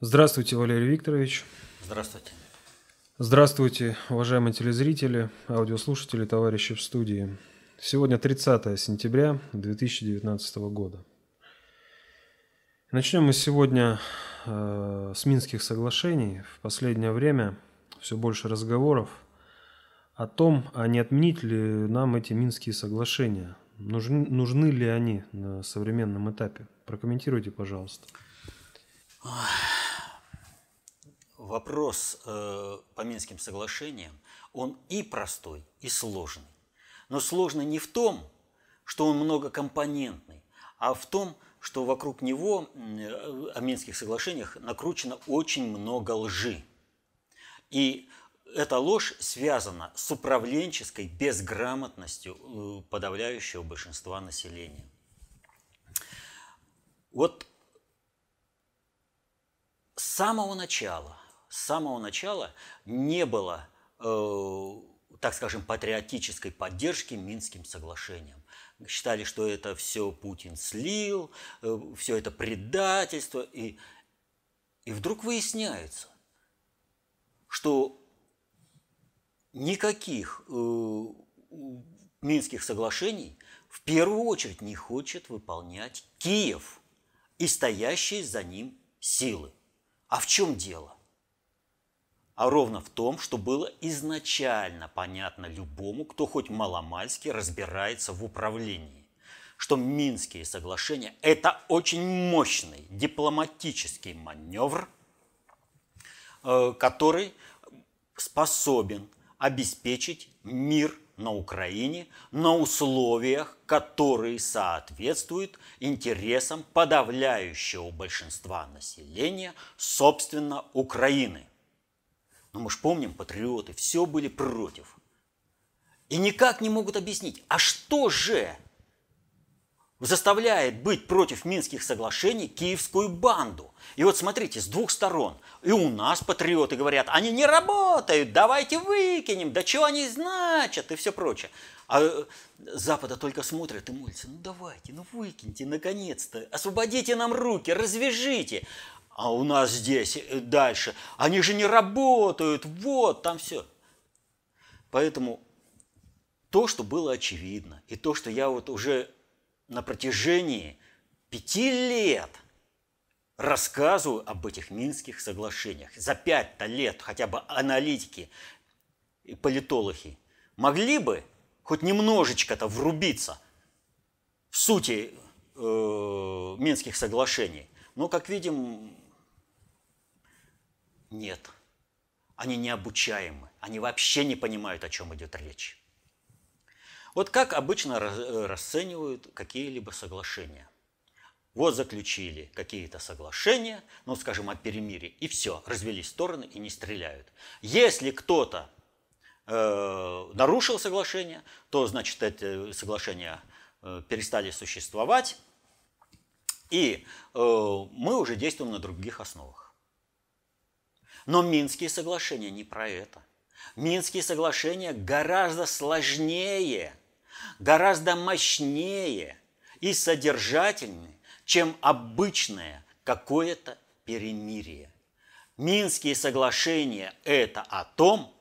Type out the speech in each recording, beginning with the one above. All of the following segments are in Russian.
Здравствуйте, Валерий Викторович. Здравствуйте. Здравствуйте, уважаемые телезрители, аудиослушатели, товарищи в студии. Сегодня 30 сентября 2019 года. Начнем мы сегодня э, с Минских соглашений. В последнее время все больше разговоров о том, а не отменить ли нам эти Минские соглашения. Нужны, нужны ли они на современном этапе? Прокомментируйте, пожалуйста. Вопрос э, по Минским соглашениям, он и простой, и сложный. Но сложный не в том, что он многокомпонентный, а в том, что вокруг него, э, о Минских соглашениях, накручено очень много лжи. И эта ложь связана с управленческой безграмотностью э, подавляющего большинства населения. Вот с самого начала, с самого начала не было, э, так скажем, патриотической поддержки Минским соглашениям. Считали, что это все Путин слил, э, все это предательство. И, и вдруг выясняется, что никаких э, Минских соглашений в первую очередь не хочет выполнять Киев и стоящие за ним силы. А в чем дело? А ровно в том, что было изначально понятно любому, кто хоть маломальски разбирается в управлении, что Минские соглашения – это очень мощный дипломатический маневр, э, который способен обеспечить мир на Украине на условиях, которые соответствуют интересам подавляющего большинства населения, собственно, Украины. Но мы же помним, патриоты все были против. И никак не могут объяснить, а что же заставляет быть против Минских соглашений киевскую банду. И вот смотрите, с двух сторон. И у нас патриоты говорят, они не работают, давайте выкинем, да что они значат и все прочее. А э, Запада только смотрят и молятся, ну давайте, ну выкиньте, наконец-то, освободите нам руки, развяжите. А у нас здесь э, дальше, они же не работают, вот там все. Поэтому то, что было очевидно, и то, что я вот уже на протяжении пяти лет рассказываю об этих Минских соглашениях. За пять-то лет хотя бы аналитики и политологи могли бы хоть немножечко-то врубиться в сути э, Минских соглашений. Но, как видим, нет. Они необучаемы. Они вообще не понимают, о чем идет речь. Вот как обычно э, расценивают какие-либо соглашения. Вот заключили какие-то соглашения, ну, скажем, о перемирии, и все, развелись стороны и не стреляют. Если кто-то э, нарушил соглашение, то, значит, эти соглашения э, перестали существовать, и э, мы уже действуем на других основах. Но Минские соглашения не про это. Минские соглашения гораздо сложнее – гораздо мощнее и содержательнее, чем обычное какое-то перемирие. Минские соглашения – это о том,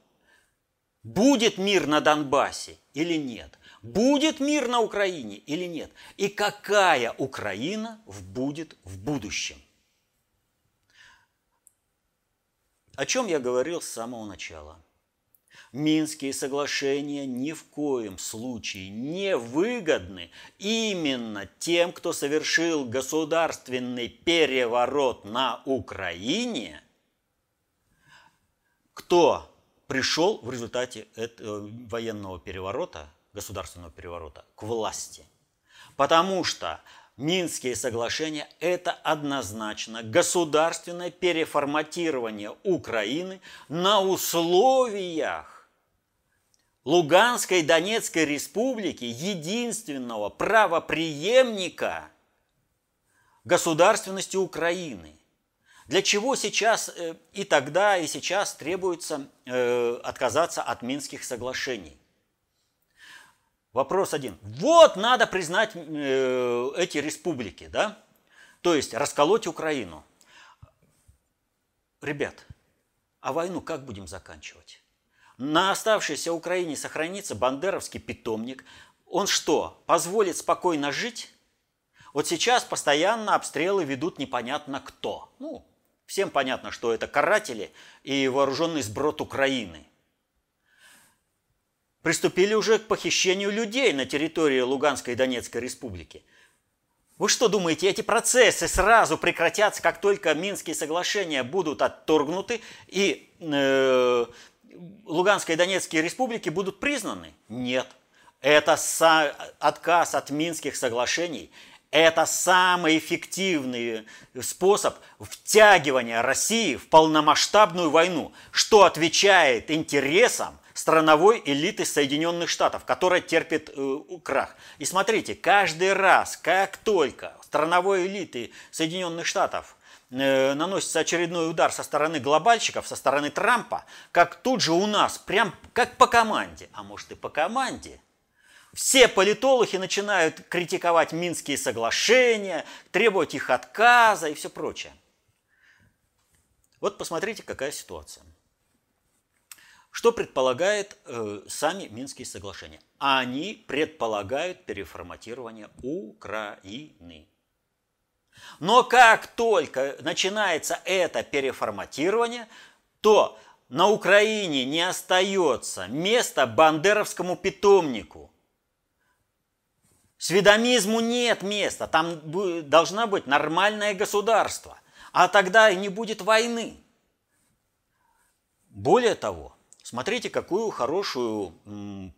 будет мир на Донбассе или нет, будет мир на Украине или нет, и какая Украина будет в будущем. О чем я говорил с самого начала. Минские соглашения ни в коем случае не выгодны именно тем, кто совершил государственный переворот на Украине, кто пришел в результате этого военного переворота, государственного переворота, к власти. Потому что Минские соглашения – это однозначно государственное переформатирование Украины на условиях Луганской и Донецкой республики единственного правоприемника государственности Украины. Для чего сейчас э, и тогда, и сейчас требуется э, отказаться от Минских соглашений? Вопрос один. Вот надо признать э, эти республики, да? То есть расколоть Украину. ребят, а войну как будем заканчивать? На оставшейся Украине сохранится бандеровский питомник. Он что, позволит спокойно жить? Вот сейчас постоянно обстрелы ведут непонятно кто. Ну, всем понятно, что это каратели и вооруженный сброд Украины. Приступили уже к похищению людей на территории Луганской и Донецкой республики. Вы что думаете, эти процессы сразу прекратятся, как только Минские соглашения будут отторгнуты и э, Луганской и Донецкой республики будут признаны? Нет. Это отказ от Минских соглашений – это самый эффективный способ втягивания России в полномасштабную войну, что отвечает интересам страновой элиты Соединенных Штатов, которая терпит э, крах. И смотрите, каждый раз, как только страновой элиты Соединенных Штатов э, наносится очередной удар со стороны глобальщиков, со стороны Трампа, как тут же у нас, прям как по команде, а может и по команде, все политологи начинают критиковать Минские соглашения, требовать их отказа и все прочее. Вот посмотрите, какая ситуация. Что предполагает э, сами Минские соглашения? Они предполагают переформатирование Украины. Но как только начинается это переформатирование, то на Украине не остается места бандеровскому питомнику – Сведомизму нет места, там должна быть нормальное государство, а тогда и не будет войны. Более того, смотрите, какую хорошую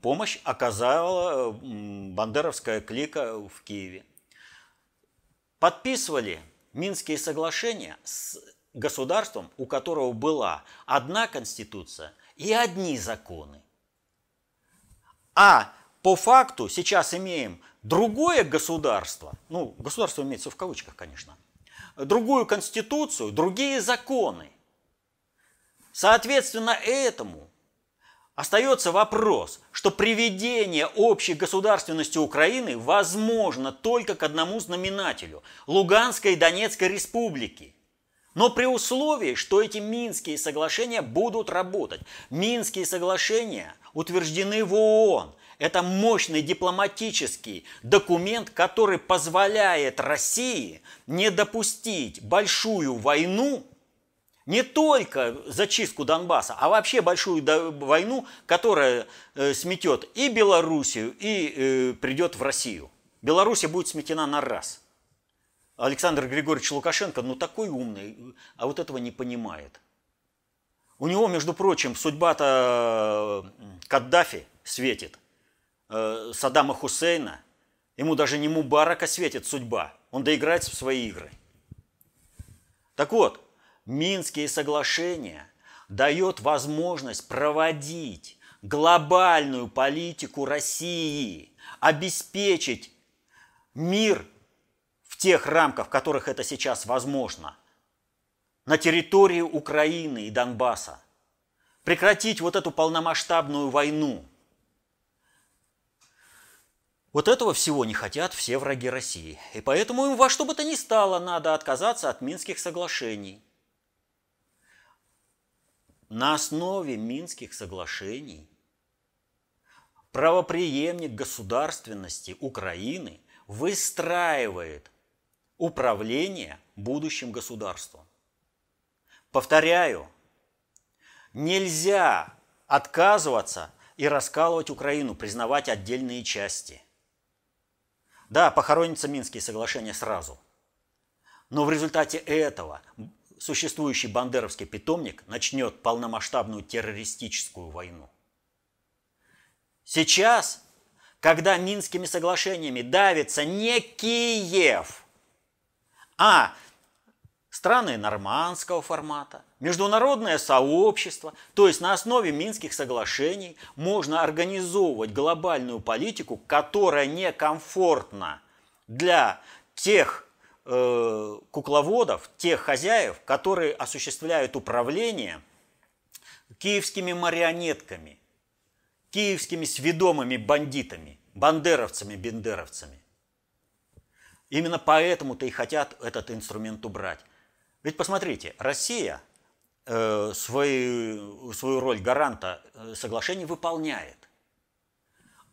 помощь оказала бандеровская клика в Киеве. Подписывали Минские соглашения с государством, у которого была одна конституция и одни законы. А по факту сейчас имеем другое государство, ну, государство имеется в кавычках, конечно, другую конституцию, другие законы. Соответственно, этому остается вопрос, что приведение общей государственности Украины возможно только к одному знаменателю – Луганской и Донецкой республики. Но при условии, что эти Минские соглашения будут работать. Минские соглашения утверждены в ООН – это мощный дипломатический документ, который позволяет России не допустить большую войну, не только зачистку Донбасса, а вообще большую войну, которая э, сметет и Белоруссию, и э, придет в Россию. Белоруссия будет сметена на раз. Александр Григорьевич Лукашенко, ну такой умный, а вот этого не понимает. У него, между прочим, судьба-то Каддафи светит – э, Саддама Хусейна, ему даже не Мубарака светит судьба, он доиграется в свои игры. Так вот, Минские соглашения дают возможность проводить глобальную политику России, обеспечить мир в тех рамках, в которых это сейчас возможно, на территории Украины и Донбасса, прекратить вот эту полномасштабную войну – вот этого всего не хотят все враги России. И поэтому им во что бы то ни стало надо отказаться от Минских соглашений. На основе Минских соглашений правоприемник государственности Украины выстраивает управление будущим государством. Повторяю, нельзя отказываться и раскалывать Украину, признавать отдельные части – да, похоронятся Минские соглашения сразу. Но в результате этого существующий бандеровский питомник начнет полномасштабную террористическую войну. Сейчас, когда Минскими соглашениями давится не Киев, а страны нормандского формата, международное сообщество, то есть на основе Минских соглашений можно организовывать глобальную политику, которая некомфортна для тех э, кукловодов, тех хозяев, которые осуществляют управление киевскими марионетками, киевскими сведомыми бандитами, бандеровцами, бендеровцами. Именно поэтому-то и хотят этот инструмент убрать. Ведь посмотрите, Россия э, свою, свою роль гаранта э, соглашений выполняет.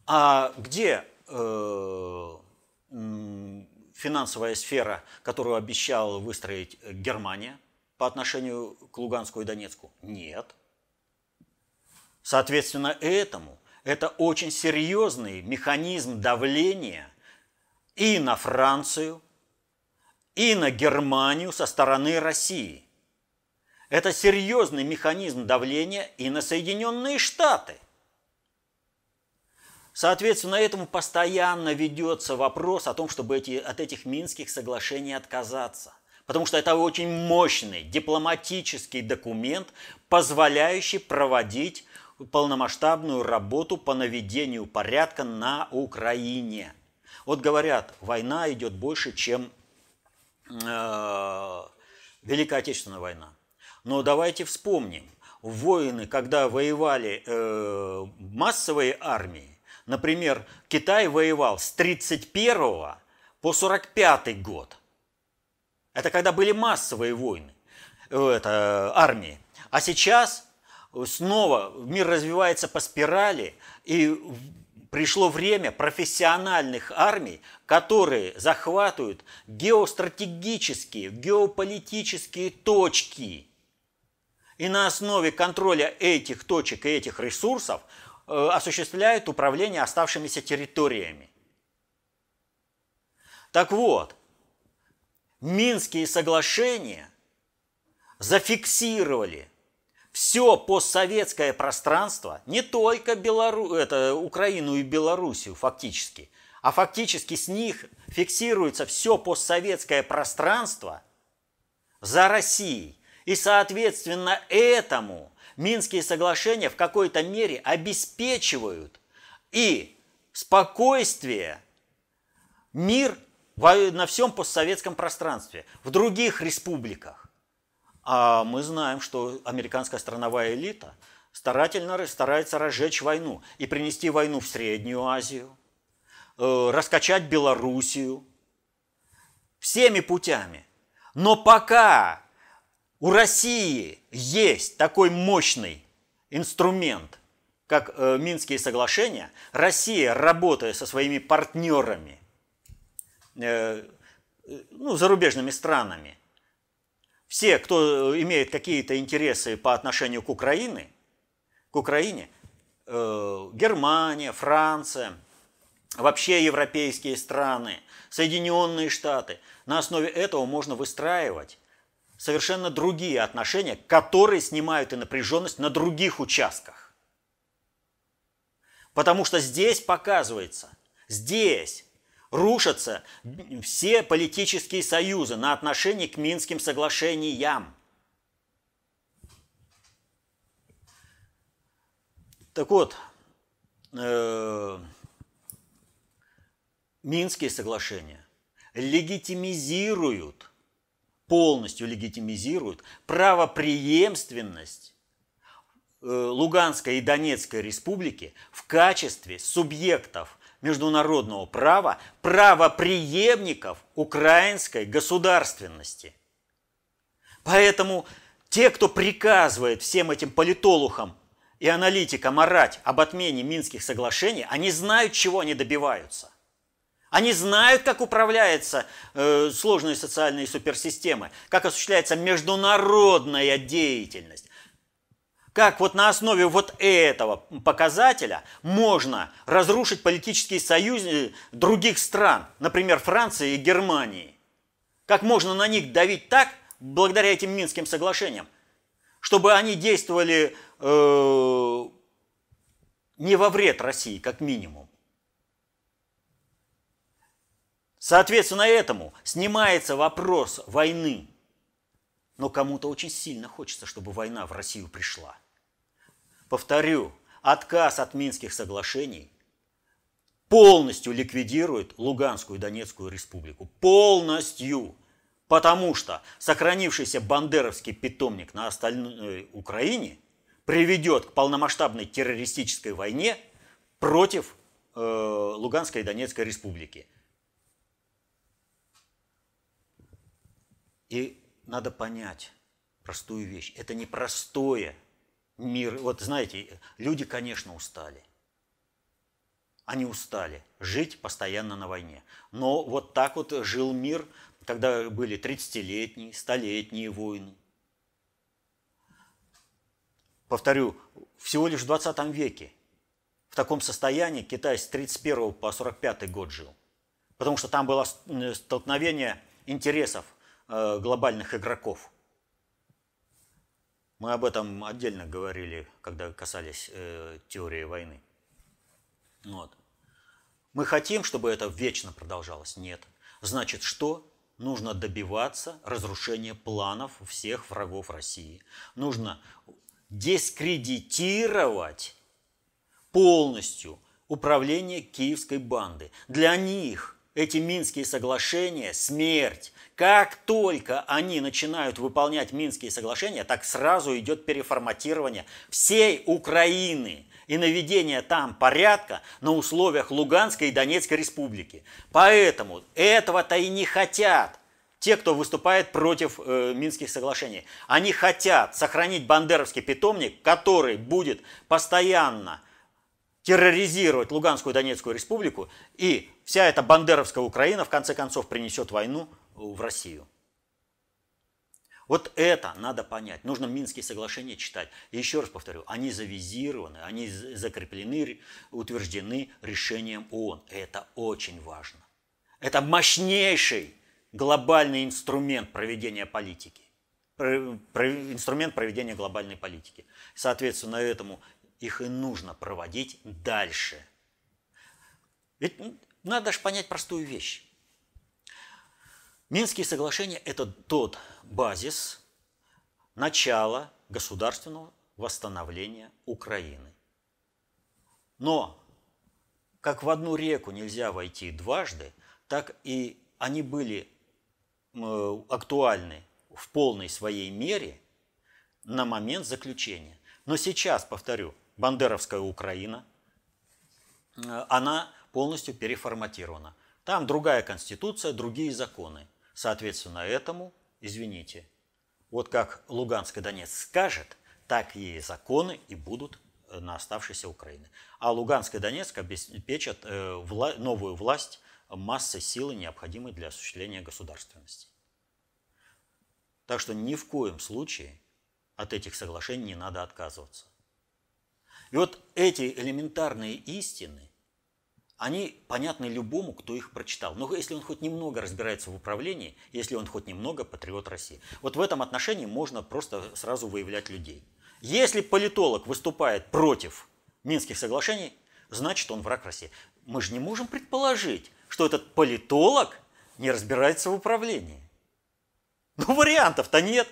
А где э, финансовая сфера, которую обещала выстроить Германия по отношению к Луганску и Донецку? Нет. Соответственно, этому это очень серьезный механизм давления и на Францию, и на Германию со стороны России. Это серьезный механизм давления и на Соединенные Штаты. Соответственно, этому постоянно ведется вопрос о том, чтобы эти, от этих Минских соглашений отказаться. Потому что это очень мощный дипломатический документ, позволяющий проводить полномасштабную работу по наведению порядка на Украине. Вот говорят, война идет больше, чем э, Великая Отечественная война. Но давайте вспомним, воины, когда воевали э, массовые армии, Например, Китай воевал с 31 по 45 год. Это когда были массовые войны, э, это, армии. А сейчас снова мир развивается по спирали, и пришло время профессиональных армий, которые захватывают геостратегические, геополитические точки. И на основе контроля этих точек и этих ресурсов Э, осуществляет управление оставшимися территориями. Так вот, Минские соглашения зафиксировали все постсоветское пространство, не только Белору... это, Украину и Белоруссию фактически, а фактически с них фиксируется все постсоветское пространство за Россией. И, соответственно, этому Минские соглашения в какой-то мере обеспечивают и спокойствие, мир на всем постсоветском пространстве, в других республиках. А мы знаем, что американская страновая элита старательно старается разжечь войну и принести войну в Среднюю Азию, э, раскачать Белоруссию всеми путями. Но пока у России есть такой мощный инструмент, как э, Минские соглашения. Россия, работая со своими партнерами, э, ну, зарубежными странами, все, кто имеет какие-то интересы по отношению к Украине, к Украине, э, Германия, Франция, вообще европейские страны, Соединенные Штаты, на основе этого можно выстраивать совершенно другие отношения, которые снимают и напряженность на других участках. Потому что здесь показывается, здесь рушатся все политические союзы на отношении к Минским соглашениям. Так вот, э, Минские соглашения легитимизируют полностью легитимизируют правопреемственность э, Луганской и Донецкой республики в качестве субъектов международного права, правопреемников украинской государственности. Поэтому те, кто приказывает всем этим политолухам и аналитикам орать об отмене Минских соглашений, они знают, чего они добиваются. Они знают, как управляются э, сложные социальные суперсистемы, как осуществляется международная деятельность. Как вот на основе вот этого показателя можно разрушить политические союзы других стран, например, Франции и Германии. Как можно на них давить так, благодаря этим Минским соглашениям, чтобы они действовали э, не во вред России, как минимум. Соответственно этому снимается вопрос войны. Но кому-то очень сильно хочется, чтобы война в Россию пришла. Повторю, отказ от Минских соглашений полностью ликвидирует Луганскую и Донецкую республику. Полностью. Потому что сохранившийся бандеровский питомник на остальной Украине приведет к полномасштабной террористической войне против э, Луганской и Донецкой республики. И надо понять, простую вещь. Это не простое мир. Вот знаете, люди, конечно, устали. Они устали жить постоянно на войне. Но вот так вот жил мир, когда были 30-летние, 100-летние войны. Повторю, всего лишь в 20 веке в таком состоянии Китай с 31 по 45 год жил. Потому что там было столкновение интересов э, глобальных игроков. Мы об этом отдельно говорили, когда касались э, теории войны. Вот. Мы хотим, чтобы это вечно продолжалось? Нет. Значит, что? Нужно добиваться разрушения планов всех врагов России. Нужно дискредитировать полностью управление киевской банды. Для них эти Минские соглашения – смерть. Как только они начинают выполнять Минские соглашения, так сразу идет переформатирование всей Украины и наведение там порядка на условиях Луганской и Донецкой республики. Поэтому этого-то и не хотят те, кто выступает против э, Минских соглашений. Они хотят сохранить бандеровский питомник, который будет постоянно терроризировать Луганскую Донецкую республику, и вся эта бандеровская Украина в конце концов принесет войну в Россию. Вот это надо понять. Нужно Минские соглашения читать. И еще раз повторю, они завизированы, они закреплены, утверждены решением ООН. Это очень важно. Это мощнейший глобальный инструмент проведения политики. Инструмент проведения глобальной политики. Соответственно, этому их и нужно проводить дальше. Ведь надо же понять простую вещь. Минские соглашения – это тот базис начала государственного восстановления Украины. Но как в одну реку нельзя войти дважды, так и они были актуальны в полной своей мере на момент заключения. Но сейчас, повторю, Бандеровская Украина, э, она полностью переформатирована. Там другая конституция, другие законы. Соответственно, этому, извините, вот как Луганск и Донецк скажет, так и законы и будут э, на оставшейся Украине. А Луганск и Донецк обеспечат э, новую власть массой силы, необходимой для осуществления государственности. Так что ни в коем случае от этих соглашений не надо отказываться. И вот эти элементарные истины, они понятны любому, кто их прочитал. Но если он хоть немного разбирается в управлении, если он хоть немного патриот России. Вот в этом отношении можно просто сразу выявлять людей. Если политолог выступает против Минских соглашений, значит он враг России. Мы же не можем предположить, что этот политолог не разбирается в управлении. Ну, вариантов-то нет.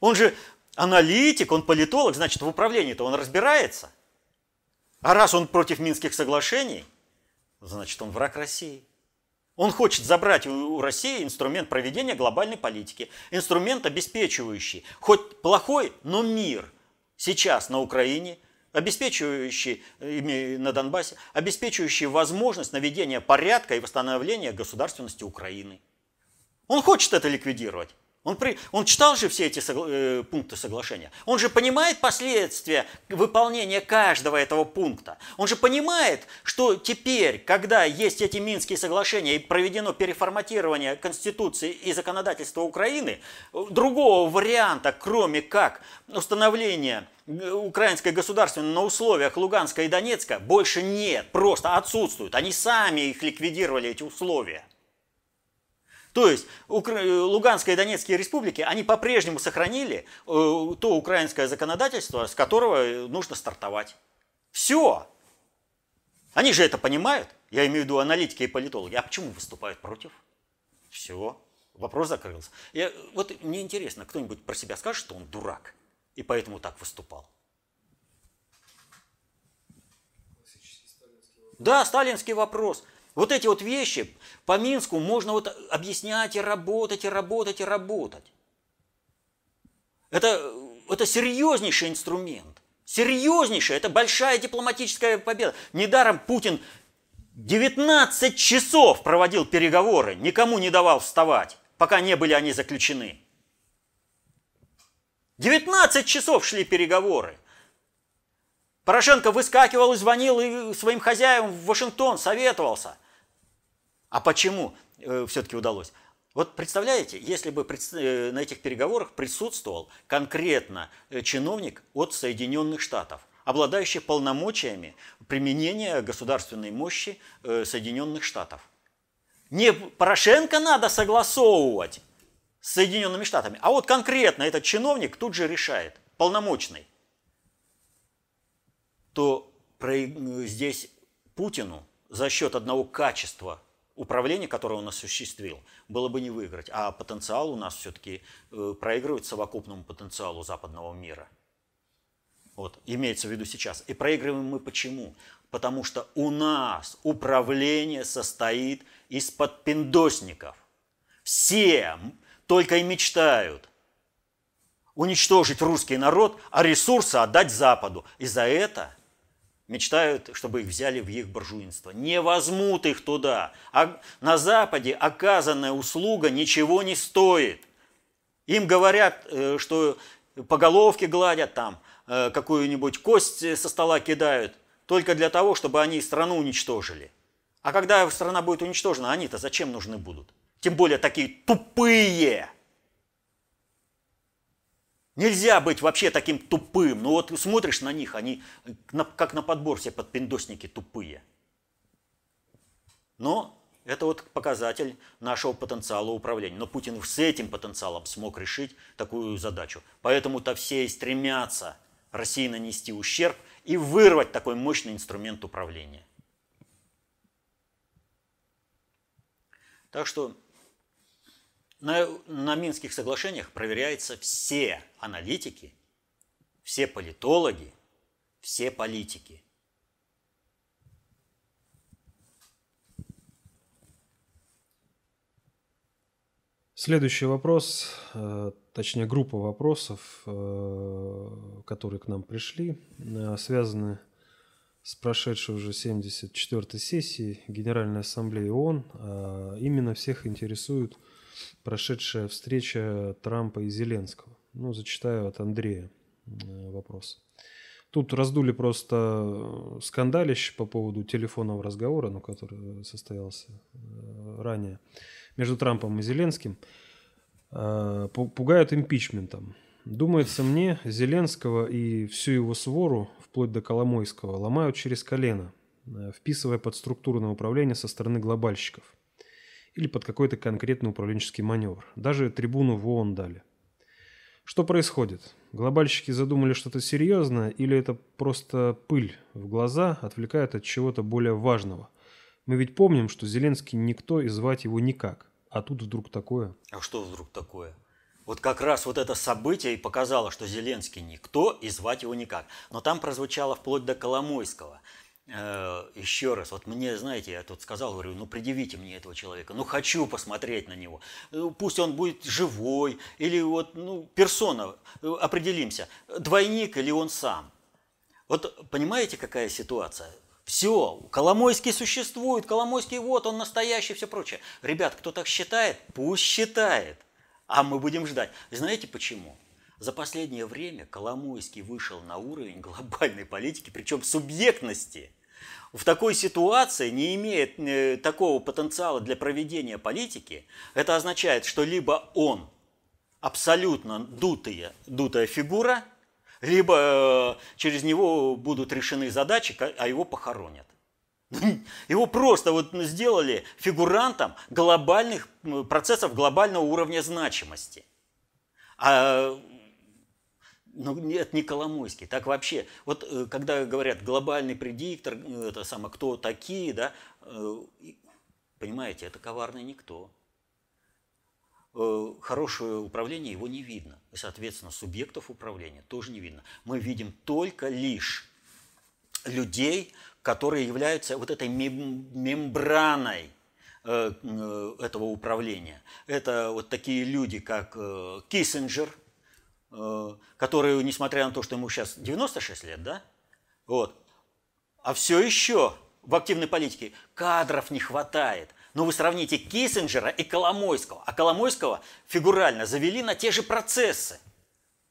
Он же аналитик, он политолог, значит, в управлении-то он разбирается – а раз он против Минских соглашений, значит, он враг России. Он хочет забрать у России инструмент проведения глобальной политики, инструмент, обеспечивающий хоть плохой, но мир сейчас на Украине, обеспечивающий на Донбассе, обеспечивающий возможность наведения порядка и восстановления государственности Украины. Он хочет это ликвидировать. Он, при, он читал же все эти согла, э, пункты соглашения. Он же понимает последствия выполнения каждого этого пункта. Он же понимает, что теперь, когда есть эти Минские соглашения и проведено переформатирование Конституции и законодательства Украины, другого варианта, кроме как установления украинской государственности на условиях Луганска и Донецка, больше нет, просто отсутствуют. Они сами их ликвидировали, эти условия. То есть Луганская и Донецкие республики, они по-прежнему сохранили э, то украинское законодательство, с которого нужно стартовать. Все. Они же это понимают. Я имею в виду аналитики и политологи. А почему выступают против? Все. Вопрос закрылся. Я, вот мне интересно, кто-нибудь про себя скажет, что он дурак, и поэтому так выступал? Да, сталинский вопрос. Вот эти вот вещи по Минску можно вот объяснять и работать, и работать, и работать. Это, это серьезнейший инструмент. Серьезнейший. Это большая дипломатическая победа. Недаром Путин 19 часов проводил переговоры, никому не давал вставать, пока не были они заключены. 19 часов шли переговоры. Порошенко выскакивал и звонил и своим хозяевам в Вашингтон, советовался. А почему э, все-таки удалось? Вот представляете, если бы э, на этих переговорах присутствовал конкретно э, чиновник от Соединенных Штатов, обладающий полномочиями применения государственной мощи Соединенных Штатов. Не Порошенко надо согласовывать с Соединенными Штатами, а вот конкретно этот чиновник тут же решает, полномочный, то здесь Путину за счет одного качества управление, которое он осуществил, было бы не выиграть. А потенциал у нас все-таки э, проигрывает совокупному потенциалу западного мира. Вот, имеется в виду сейчас. И проигрываем мы почему? Потому что у нас управление состоит из подпиндосников. Все только и мечтают уничтожить русский народ, а ресурсы отдать Западу. И за это мечтают, чтобы их взяли в их буржуинство. Не возьмут их туда. А на Западе оказанная услуга ничего не стоит. Им говорят, э, что по головке гладят там, э, какую-нибудь кость со стола кидают, только для того, чтобы они страну уничтожили. А когда страна будет уничтожена, они-то зачем нужны будут? Тем более такие тупые. Нельзя быть вообще таким тупым. Ну вот смотришь на них, они как на подбор все подпиндосники тупые. Но это вот показатель нашего потенциала управления. Но Путин с этим потенциалом смог решить такую задачу. Поэтому-то все и стремятся России нанести ущерб и вырвать такой мощный инструмент управления. Так что на, на Минских соглашениях проверяются все аналитики, все политологи, все политики. Следующий вопрос, э, точнее группа вопросов, э, которые к нам пришли, э, связаны с прошедшей уже 74-й сессией Генеральной Ассамблеи ООН. Именно всех интересует прошедшая встреча Трампа и Зеленского. Ну, зачитаю от Андрея э, вопрос. Тут раздули просто скандалище по поводу телефонного разговора, ну, который состоялся э, ранее между Трампом и Зеленским. Э, пугают импичментом. Думается мне, Зеленского и всю его свору, вплоть до Коломойского, ломают через колено, вписывая под структурное управление со стороны глобальщиков – или под какой-то конкретный управленческий маневр. Даже трибуну в ООН дали. Что происходит? Глобальщики задумали что-то серьезное или это просто пыль в глаза отвлекает от чего-то более важного? Мы ведь помним, что Зеленский никто и звать его никак. А тут вдруг такое. А что вдруг такое? Вот как раз вот это событие и показало, что Зеленский никто и звать его никак. Но там прозвучало вплоть до Коломойского. Э, еще раз, вот мне, знаете, я тут сказал, говорю, ну предъявите мне этого человека, ну хочу посмотреть на него, э, пусть он будет живой, или вот, ну, персона, э, определимся, двойник или он сам. Вот понимаете, какая ситуация? Все, Коломойский существует, Коломойский вот, он настоящий, все прочее. Ребят, кто так считает, пусть считает, а мы будем ждать. Знаете почему? За последнее время Коломойский вышел на уровень глобальной политики, причем субъектности. В такой ситуации не имеет э, такого потенциала для проведения политики. Это означает, что либо он абсолютно дутая, дутая фигура, либо э, через него будут решены задачи, а его похоронят. Его просто вот сделали фигурантом глобальных процессов глобального уровня значимости. А ну, нет, не Коломойский. Так вообще, вот э, когда говорят глобальный предиктор, э, это самое, кто такие, да, э, понимаете, это коварный никто. Хорошее управление его не видно. И, соответственно, субъектов управления тоже не видно. Мы видим только лишь людей, которые являются вот этой мембраной этого управления. Это вот такие люди, как Киссинджер – Э, который, несмотря на то, что ему сейчас 96 лет, да, вот, а все еще в активной политике кадров не хватает. Но вы сравните Киссинджера и Коломойского. А Коломойского фигурально завели на те же процессы.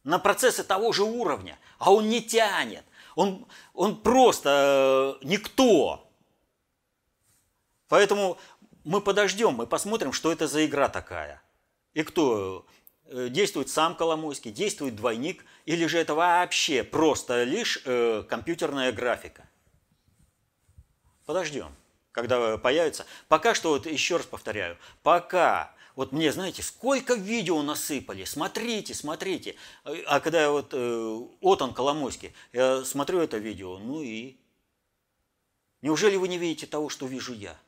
на процессы того же уровня, а он не тянет. Он, он просто э, никто. Поэтому мы подождем, мы посмотрим, что это за игра такая. И кто действует сам Коломойский, действует двойник, или же это вообще просто лишь э, компьютерная графика. Подождем, когда появится. Пока что, вот еще раз повторяю, пока вот мне, знаете, сколько видео насыпали, смотрите, смотрите. А когда я вот, э, вот он, Коломойский, я смотрю это видео, ну и... Неужели вы не видите того, что вижу я?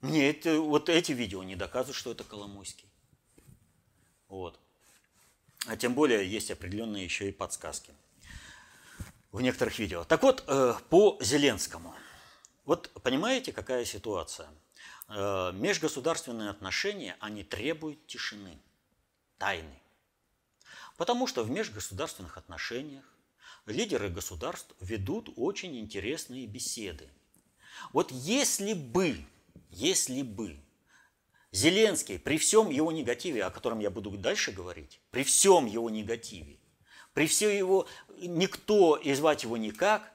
Мне это, вот эти видео не доказывают, что это Коломойский. Вот. А тем более есть определенные еще и подсказки в некоторых видео. Так вот, э, по Зеленскому. Вот понимаете, какая ситуация? Э, межгосударственные отношения, они требуют тишины, тайны. Потому что в межгосударственных отношениях лидеры государств ведут очень интересные беседы. Вот если бы, если бы Зеленский при всем его негативе, о котором я буду дальше говорить, при всем его негативе, при всем его, никто и звать его никак,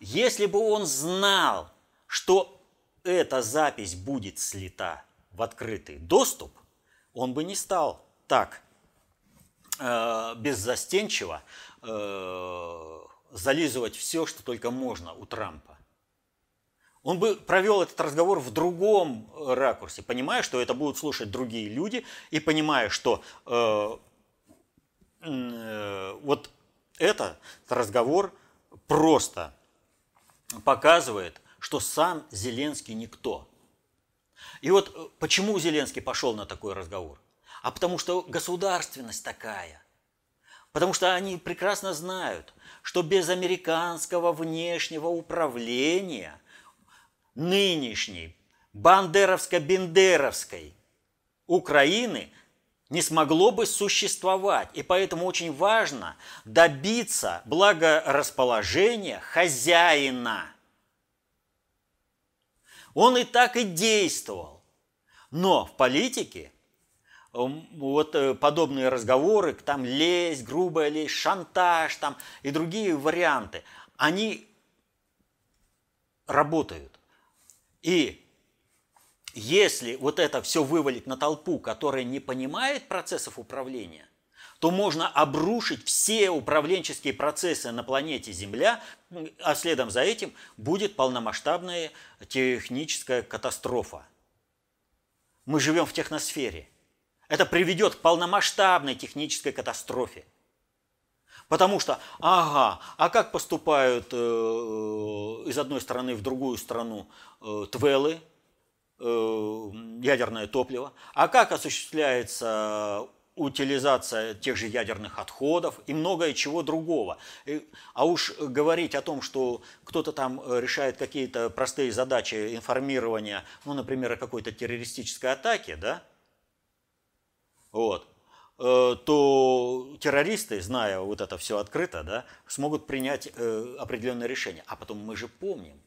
если бы он знал, что эта запись будет слита в открытый доступ, он бы не стал так э, беззастенчиво э, зализывать все, что только можно у Трампа. Он бы провел этот разговор в другом ракурсе, понимая, что это будут слушать другие люди, и понимая, что э, э, вот этот разговор просто показывает, что сам Зеленский никто. И вот э, почему Зеленский пошел на такой разговор? А потому что государственность такая. Потому что они прекрасно знают, что без американского внешнего управления нынешней бандеровско-бендеровской Украины не смогло бы существовать. И поэтому очень важно добиться благорасположения хозяина – он и так и действовал. Но в политике вот э, подобные разговоры, там лезть, грубая лезть, шантаж там и другие варианты, они работают. И если вот это все вывалить на толпу, которая не понимает процессов управления, то можно обрушить все управленческие процессы на планете Земля, а следом за этим будет полномасштабная техническая катастрофа. Мы живем в техносфере. Это приведет к полномасштабной технической катастрофе. Потому что, ага, а как поступают э, из одной страны в другую страну э, твелы, э, ядерное топливо, а как осуществляется утилизация тех же ядерных отходов и многое чего другого. А уж говорить о том, что кто-то там э, решает какие-то простые задачи информирования, ну, например, о какой-то террористической атаке, да, вот, э, то террористы, зная вот это все открыто, да, смогут принять э, определенное решение. А потом мы же помним,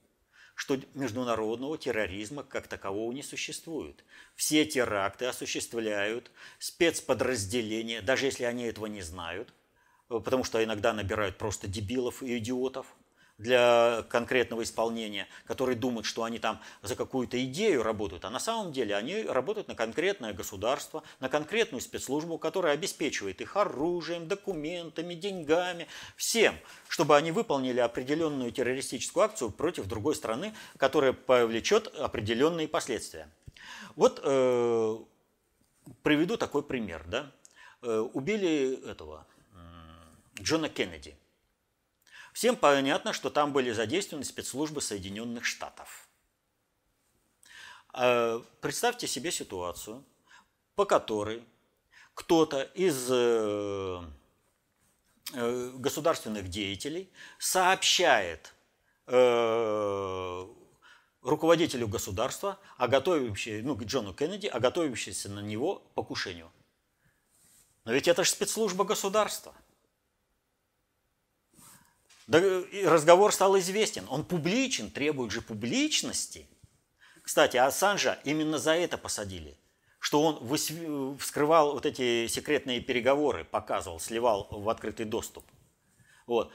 что международного терроризма как такового не существует. Все теракты осуществляют спецподразделения, даже если они этого не знают, потому что иногда набирают просто дебилов и идиотов – для конкретного исполнения, которые думают, что они там за какую-то идею работают, а на самом деле они работают на конкретное государство, на конкретную спецслужбу, которая обеспечивает их оружием, документами, деньгами, всем, чтобы они выполнили определенную террористическую акцию против другой страны, которая повлечет определенные последствия. Вот э, приведу такой пример. Да? Э, убили этого Джона Кеннеди. Всем понятно, что там были задействованы спецслужбы Соединенных Штатов. А, представьте себе ситуацию, по которой кто-то из э, э, государственных деятелей сообщает э, руководителю государства, о готовящей, ну, Джону Кеннеди, о готовящейся на него покушению. Но ведь это же спецслужба государства – разговор стал известен. Он публичен, требует же публичности. Кстати, Ассанжа именно за это посадили. что он вскрывал вот эти секретные переговоры, показывал, сливал в открытый доступ. Вот.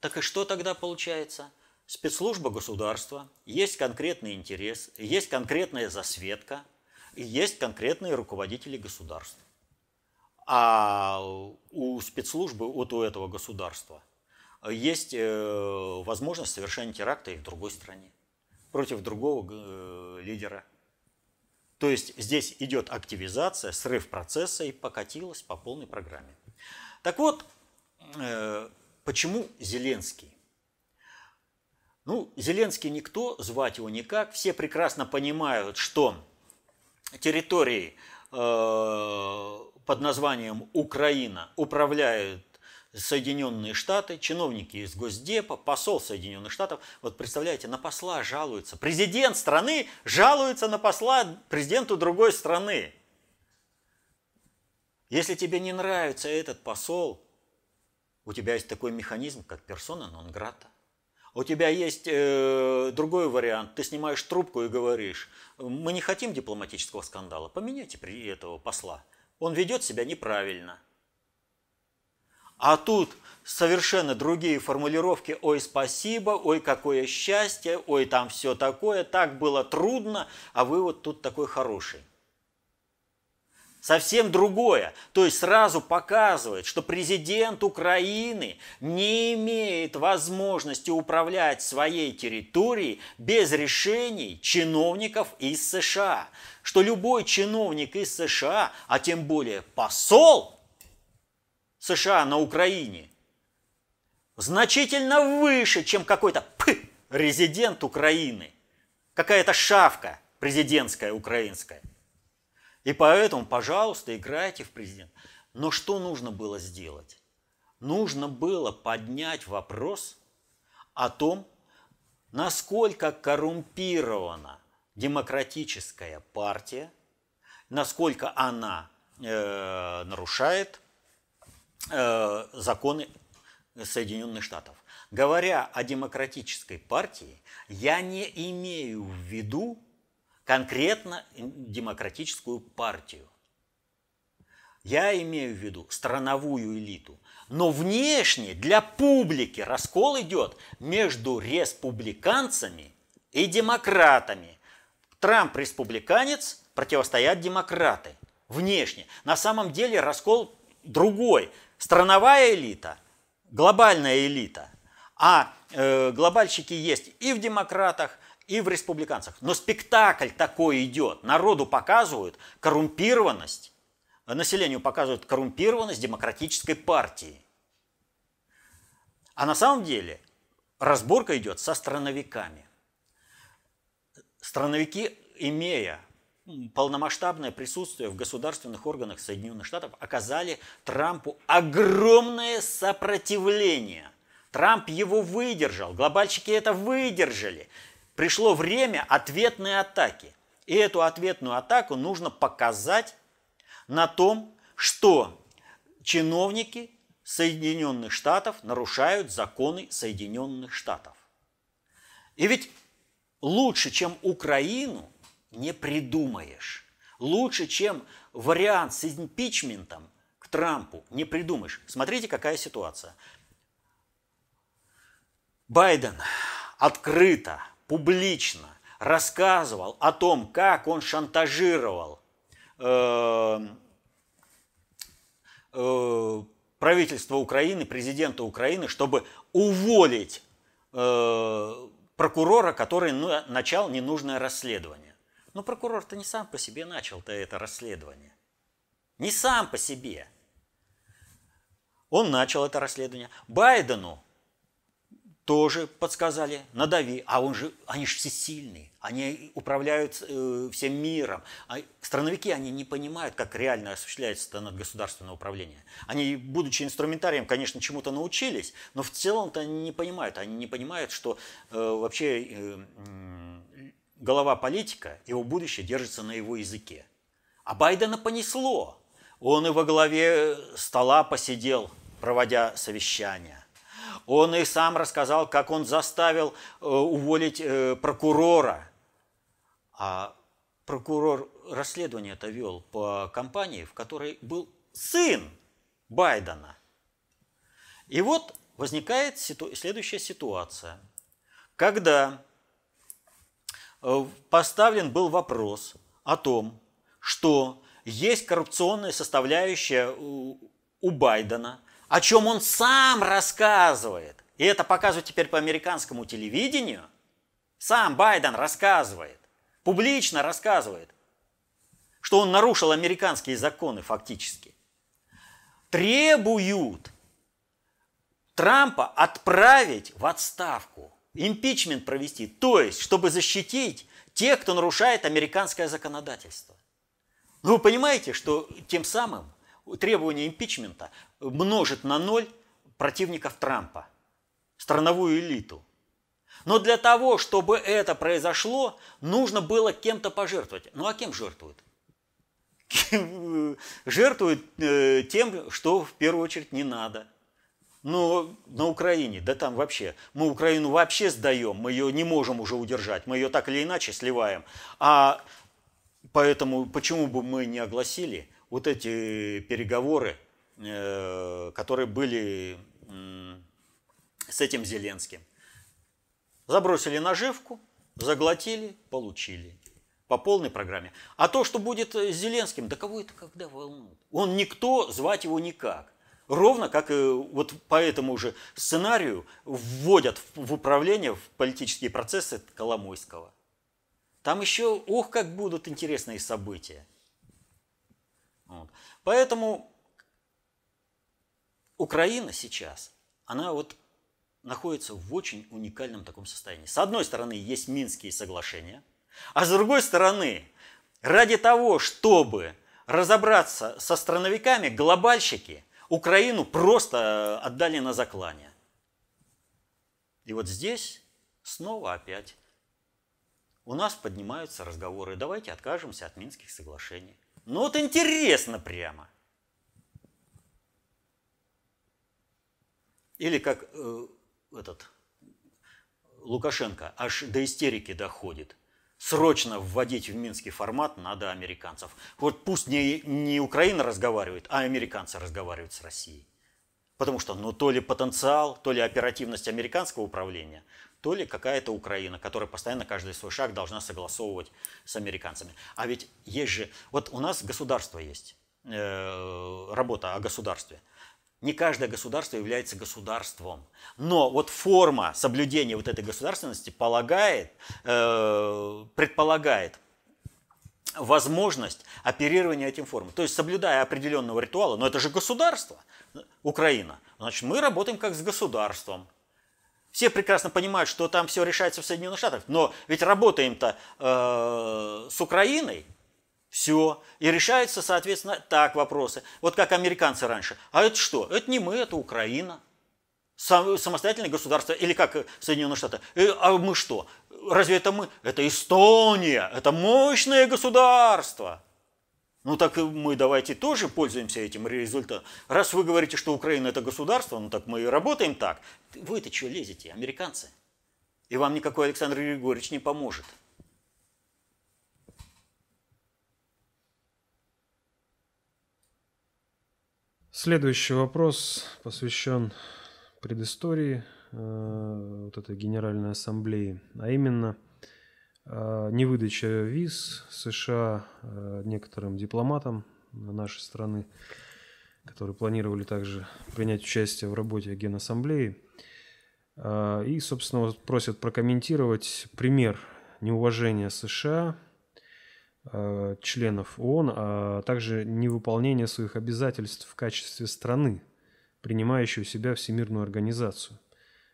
Так и что тогда получается? Спецслужба государства, есть конкретный интерес, есть конкретная засветка, есть конкретные руководители государств. А у спецслужбы, вот у этого государства, есть э, возможность совершения теракта и в другой стране против другого э, лидера. То есть здесь идет активизация, срыв процесса и покатилась по полной программе. Так вот, э, почему Зеленский? Ну, Зеленский никто, звать его никак. Все прекрасно понимают, что территории под названием Украина управляют Соединенные Штаты, чиновники из Госдепа, посол Соединенных Штатов. Вот представляете, на посла жалуются. Президент страны жалуется на посла президенту другой страны. Если тебе не нравится этот посол, у тебя есть такой механизм, как персона нон грата. У тебя есть э, другой вариант. Ты снимаешь трубку и говоришь, мы не хотим дипломатического скандала, поменяйте при этого посла. Он ведет себя неправильно. А тут совершенно другие формулировки. Ой, спасибо, ой, какое счастье, ой, там все такое, так было трудно, а вы вот тут такой хороший. Совсем другое. То есть сразу показывает, что президент Украины не имеет возможности управлять своей территорией без решений чиновников из США. Что любой чиновник из США, а тем более посол – США на Украине значительно выше, чем какой-то резидент Украины, какая-то шавка президентская украинская. И поэтому, пожалуйста, играйте в президент. Но что нужно было сделать? Нужно было поднять вопрос о том, насколько коррумпирована демократическая партия, насколько она э, нарушает законы Соединенных Штатов. Говоря о демократической партии, я не имею в виду конкретно демократическую партию. Я имею в виду страновую элиту. Но внешне для публики раскол идет между республиканцами и демократами. Трамп республиканец, противостоят демократы. Внешне. На самом деле раскол другой страновая элита, глобальная элита, а э, глобальщики есть и в демократах, и в республиканцах. Но спектакль такой идет. Народу показывают коррумпированность, населению показывают коррумпированность демократической партии. А на самом деле разборка идет со страновиками. Страновики, имея полномасштабное присутствие в государственных органах Соединенных Штатов оказали Трампу огромное сопротивление. Трамп его выдержал, глобальщики это выдержали. Пришло время ответной атаки. И эту ответную атаку нужно показать на том, что чиновники Соединенных Штатов нарушают законы Соединенных Штатов. И ведь лучше, чем Украину, не придумаешь. Лучше, чем вариант с импичментом к Трампу не придумаешь. Смотрите, какая ситуация. Байден открыто, публично рассказывал о том, как он шантажировал э, э, правительство Украины, президента Украины, чтобы уволить э, прокурора, который ну, начал ненужное расследование. Но прокурор-то не сам по себе начал-то это расследование. Не сам по себе. Он начал это расследование. Байдену тоже подсказали, надави, а он же, они же всесильные, они управляют э, всем миром. А страновики, они не понимают, как реально осуществляется это надгосударственное управление. Они, будучи инструментарием, конечно, чему-то научились, но в целом-то они не понимают. Они не понимают, что э, вообще э, голова политика, его будущее держится на его языке. А Байдена понесло. Он и во главе стола посидел, проводя совещание. Он и сам рассказал, как он заставил э, уволить э, прокурора. А прокурор расследование это вел по компании, в которой был сын Байдена. И вот возникает ситу... следующая ситуация. Когда поставлен был вопрос о том, что есть коррупционная составляющая у, у Байдена, о чем он сам рассказывает. И это показывают теперь по американскому телевидению. Сам Байден рассказывает, публично рассказывает, что он нарушил американские законы фактически. Требуют Трампа отправить в отставку, импичмент провести, то есть, чтобы защитить тех, кто нарушает американское законодательство. Ну, вы понимаете, что тем самым требование импичмента множит на ноль противников Трампа, страновую элиту. Но для того, чтобы это произошло, нужно было кем-то пожертвовать. Ну а кем жертвуют? Жертвуют э, тем, что в первую очередь не надо. Но на Украине, да там вообще, мы Украину вообще сдаем, мы ее не можем уже удержать, мы ее так или иначе сливаем. А поэтому почему бы мы не огласили вот эти переговоры, э, которые были с этим Зеленским. Забросили наживку, заглотили, получили. По полной программе. А то, что будет с Зеленским, да кого это когда волнует? Он никто, звать его никак. Ровно как и вот по этому же сценарию вводят в управление, в политические процессы Коломойского. Там еще, ох, как будут интересные события. Вот. Поэтому Украина сейчас, она вот находится в очень уникальном таком состоянии. С одной стороны, есть Минские соглашения, а с другой стороны, ради того, чтобы разобраться со страновиками, глобальщики Украину просто отдали на заклание. И вот здесь снова опять у нас поднимаются разговоры, давайте откажемся от Минских соглашений. Ну вот интересно прямо. Или как э, этот Лукашенко аж до истерики доходит. Срочно вводить в минский формат надо американцев. Вот пусть не, не Украина разговаривает, а американцы разговаривают с Россией. Потому что ну, то ли потенциал, то ли оперативность американского управления, то ли какая-то Украина, которая постоянно каждый свой шаг должна согласовывать с американцами. А ведь есть же, вот у нас государство есть, э, работа о государстве. Не каждое государство является государством. Но вот форма соблюдения вот этой государственности полагает, э, предполагает возможность оперирования этим формой. То есть соблюдая определенного ритуала, но это же государство, Украина, значит мы работаем как с государством. Все прекрасно понимают, что там все решается в Соединенных Штатах, но ведь работаем-то э, с Украиной, все. И решаются, соответственно, так вопросы. Вот как американцы раньше. А это что? Это не мы, это Украина. Самостоятельное государство. Или как Соединенные Штаты. «Э, а мы что? Разве это мы? Это Эстония. Это мощное государство. Ну так мы давайте тоже пользуемся этим результатом. Раз вы говорите, что Украина это государство, ну так мы и работаем так. Вы-то что лезете, американцы? И вам никакой Александр Григорьевич не поможет. Следующий вопрос посвящен предыстории э, вот этой Генеральной Ассамблеи, а именно – а, невыдача виз США а, некоторым дипломатам нашей страны, которые планировали также принять участие в работе Генассамблеи. А, и, собственно, просят прокомментировать пример неуважения США, членов ООН, а также невыполнение своих обязательств в качестве страны, принимающей у себя Всемирную организацию.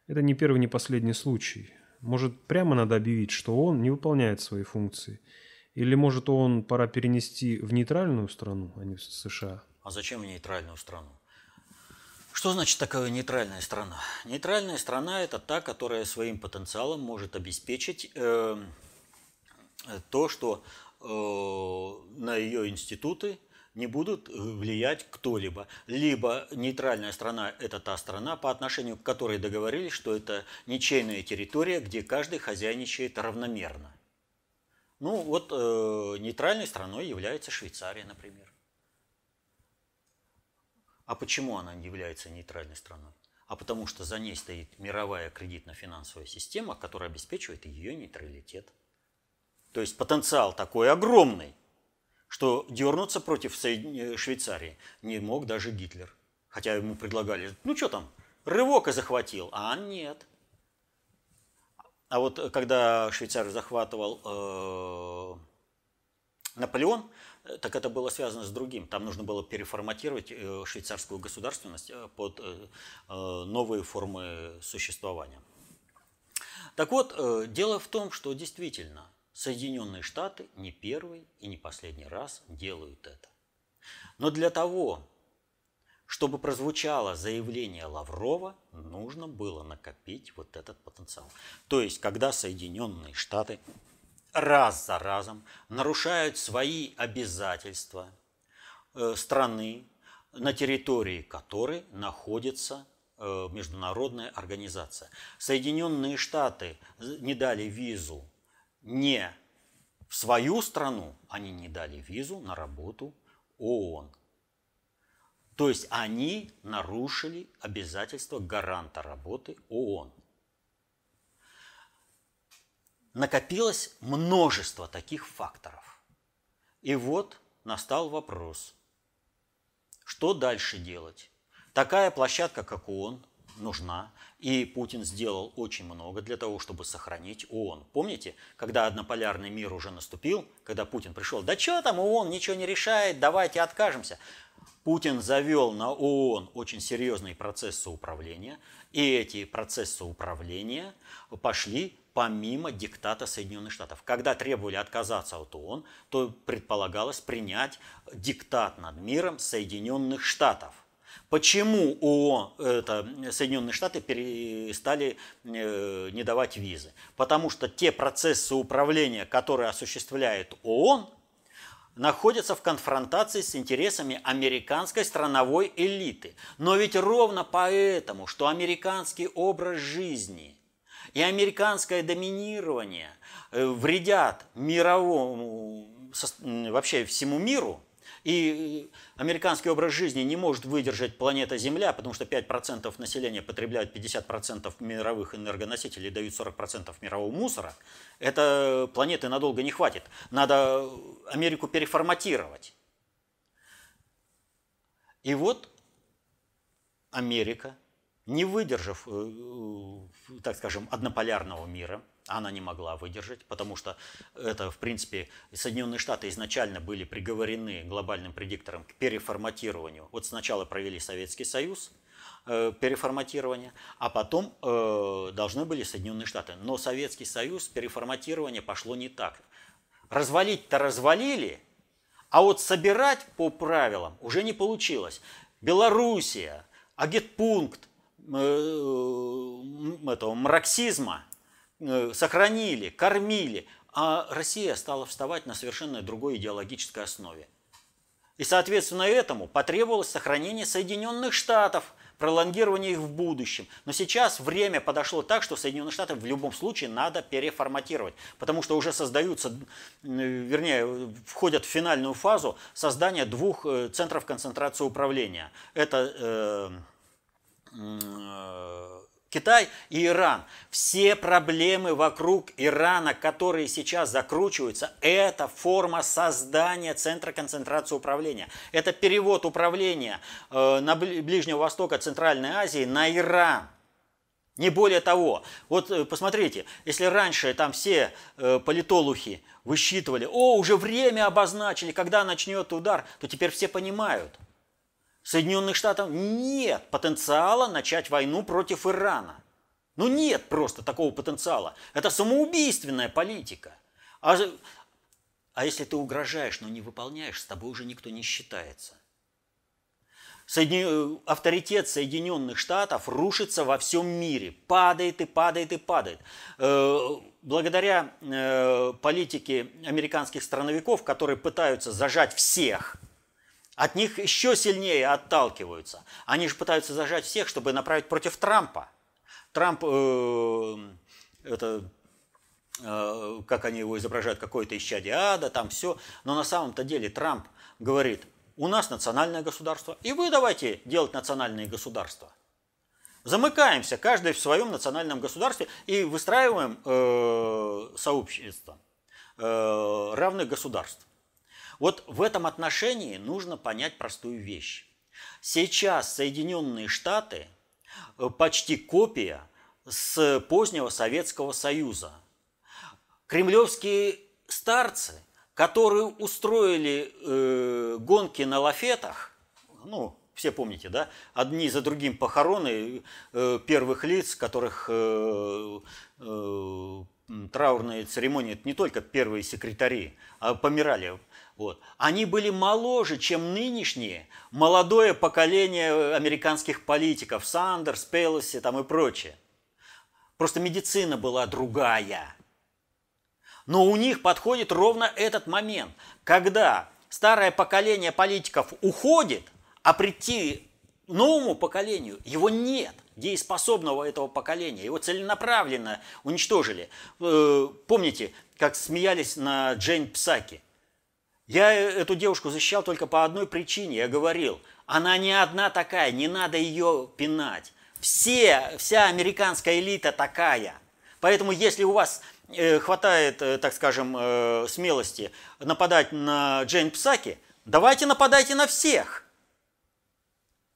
Это не первый, не последний случай. Может, прямо надо объявить, что он не выполняет свои функции? Или, может, он пора перенести в нейтральную страну, а не в США? А зачем в нейтральную страну? Что значит такая нейтральная страна? Нейтральная страна – это та, которая своим потенциалом может обеспечить э, то, что э, на ее институты – не будут э, влиять кто-либо. Либо нейтральная страна – это та страна, по отношению к которой договорились, что это ничейная территория, где каждый хозяйничает равномерно. Ну вот э, нейтральной страной является Швейцария, например. А почему она не является нейтральной страной? А потому что за ней стоит мировая кредитно-финансовая система, которая обеспечивает ее нейтралитет. То есть потенциал такой огромный, что дернуться против Швейцарии не мог даже Гитлер. Хотя ему предлагали, ну что там, рывок и захватил, а нет. А вот когда Швейцарию захватывал э, Наполеон, так это было связано с другим. Там нужно было переформатировать э, швейцарскую государственность э, под э, новые формы существования. Так вот, дело в том, что действительно Соединенные Штаты не первый и не последний раз делают это. Но для того, чтобы прозвучало заявление Лаврова, нужно было накопить вот этот потенциал. То есть, когда Соединенные Штаты раз за разом нарушают свои обязательства э, страны, на территории которой находится э, международная организация. Соединенные Штаты не дали визу не в свою страну, они не дали визу на работу ООН. То есть они нарушили обязательства гаранта работы ООН. Накопилось множество таких факторов. И вот настал вопрос, что дальше делать? Такая площадка, как ООН, нужна. И Путин сделал очень много для того, чтобы сохранить ООН. Помните, когда однополярный мир уже наступил, когда Путин пришел, да что там ООН ничего не решает, давайте откажемся. Путин завел на ООН очень серьезные процессы управления, и эти процессы управления пошли помимо диктата Соединенных Штатов. Когда требовали отказаться от ООН, то предполагалось принять диктат над миром Соединенных Штатов. Почему ООН, это, Соединенные Штаты перестали э, не давать визы? Потому что те процессы управления, которые осуществляет ООН, находятся в конфронтации с интересами американской страновой элиты. Но ведь ровно поэтому, что американский образ жизни и американское доминирование э, вредят мировому, вообще всему миру – и американский образ жизни не может выдержать планета Земля, потому что 5% населения потребляют 50% мировых энергоносителей дают 40% мирового мусора. Это планеты надолго не хватит. Надо Америку переформатировать. И вот Америка, не выдержав, э, так скажем, однополярного мира – она не могла выдержать, потому что это, в принципе, Соединенные Штаты изначально были приговорены глобальным предиктором к переформатированию. Вот сначала провели Советский Союз, э, переформатирование, а потом э, должны были Соединенные Штаты. Но Советский Союз, переформатирование пошло не так. Развалить-то развалили, а вот собирать по правилам уже не получилось. Белоруссия, агитпункт э, этого марксизма – сохранили, кормили, а Россия стала вставать на совершенно другой идеологической основе. И, соответственно, этому потребовалось сохранение Соединенных Штатов, пролонгирование их в будущем. Но сейчас время подошло так, что Соединенные Штаты в любом случае надо переформатировать, потому что уже создаются, вернее, входят в финальную фазу создания двух э, центров концентрации управления. Это э, э, Китай и Иран. Все проблемы вокруг Ирана, которые сейчас закручиваются, это форма создания центра концентрации управления. Это перевод управления э, на Ближнего Востока, Центральной Азии на Иран. Не более того, вот э, посмотрите, если раньше там все э, политолухи высчитывали, о, уже время обозначили, когда начнет удар, то теперь все понимают – Соединенных Штатов нет потенциала начать войну против Ирана. Ну нет просто такого потенциала. Это самоубийственная политика. А, а если ты угрожаешь, но не выполняешь, с тобой уже никто не считается. Соедин... Авторитет Соединенных Штатов рушится во всем мире. Падает и падает и падает. Э, благодаря э, политике американских страновиков, которые пытаются зажать всех – от них еще сильнее отталкиваются. Они же пытаются зажать всех, чтобы направить против Трампа. Трамп э, это э, как они его изображают, какое-то исчадие ада, там все. Но на самом-то деле Трамп говорит, у нас национальное государство, и вы давайте делать национальные государства. Замыкаемся, каждый в своем национальном государстве и выстраиваем э, сообщество э, равных государств. Вот в этом отношении нужно понять простую вещь. Сейчас Соединенные Штаты э, почти копия с позднего Советского Союза. Кремлевские старцы, которые устроили э, гонки на лафетах, ну, все помните, да, одни за другим похороны э, первых лиц, которых э, э, траурные церемонии, это не только первые секретари, а помирали вот. Они были моложе, чем нынешние молодое поколение американских политиков, Сандерс, Пелоси там и прочее. Просто медицина была другая. Но у них подходит ровно этот момент, когда старое поколение политиков уходит, а прийти новому поколению его нет дееспособного этого поколения. Его целенаправленно уничтожили. Э, помните, как смеялись на Джейн Псаки – я эту девушку защищал только по одной причине. Я говорил, она не одна такая, не надо ее пинать. Все, вся американская элита такая. Поэтому если у вас э, хватает, э, так скажем, э, смелости нападать на Джейн Псаки, давайте нападайте на всех.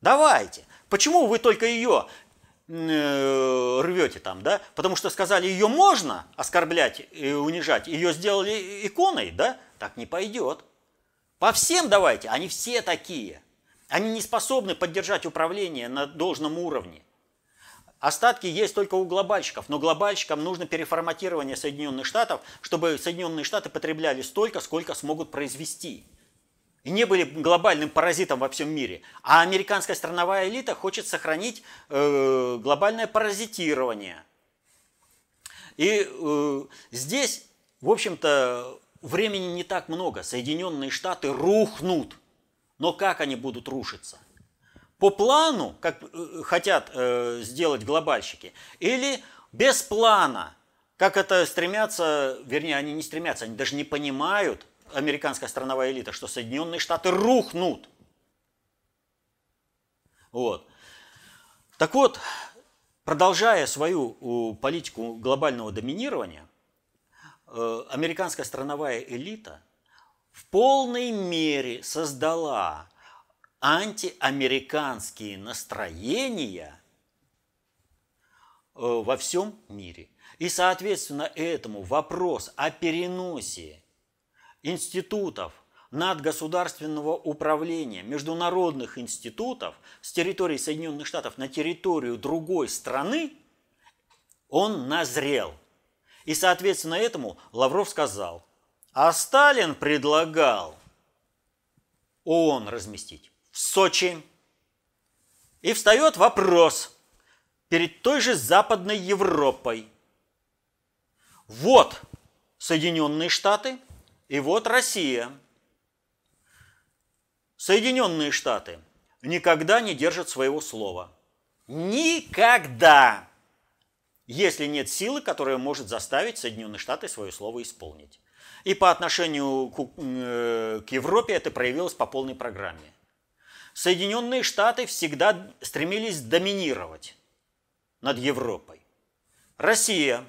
Давайте. Почему вы только ее э, рвете там, да? Потому что сказали, ее можно оскорблять и унижать, ее сделали иконой, да? Так не пойдет. По всем давайте, они все такие. Они не способны поддержать управление на должном уровне. Остатки есть только у глобальщиков, но глобальщикам нужно переформатирование Соединенных Штатов, чтобы Соединенные Штаты потребляли столько, сколько смогут произвести. И не были глобальным паразитом во всем мире. А американская страновая элита хочет сохранить э, глобальное паразитирование. И э, здесь, в общем-то, времени не так много. Соединенные Штаты рухнут. Но как они будут рушиться? По плану, как э, хотят э, сделать глобальщики, или без плана, как это стремятся, вернее, они не стремятся, они даже не понимают, американская страновая элита, что Соединенные Штаты рухнут. Вот. Так вот, продолжая свою политику глобального доминирования, американская страновая элита в полной мере создала антиамериканские настроения э, во всем мире. И, соответственно, этому вопрос о переносе институтов надгосударственного управления, международных институтов с территории Соединенных Штатов на территорию другой страны, он назрел – и, соответственно, этому Лавров сказал, а Сталин предлагал ООН разместить в Сочи. И встает вопрос перед той же Западной Европой. Вот Соединенные Штаты и вот Россия. Соединенные Штаты никогда не держат своего слова. Никогда! Если нет силы, которая может заставить Соединенные Штаты свое слово исполнить. И по отношению к, э, к Европе это проявилось по полной программе. Соединенные Штаты всегда стремились доминировать над Европой. Россия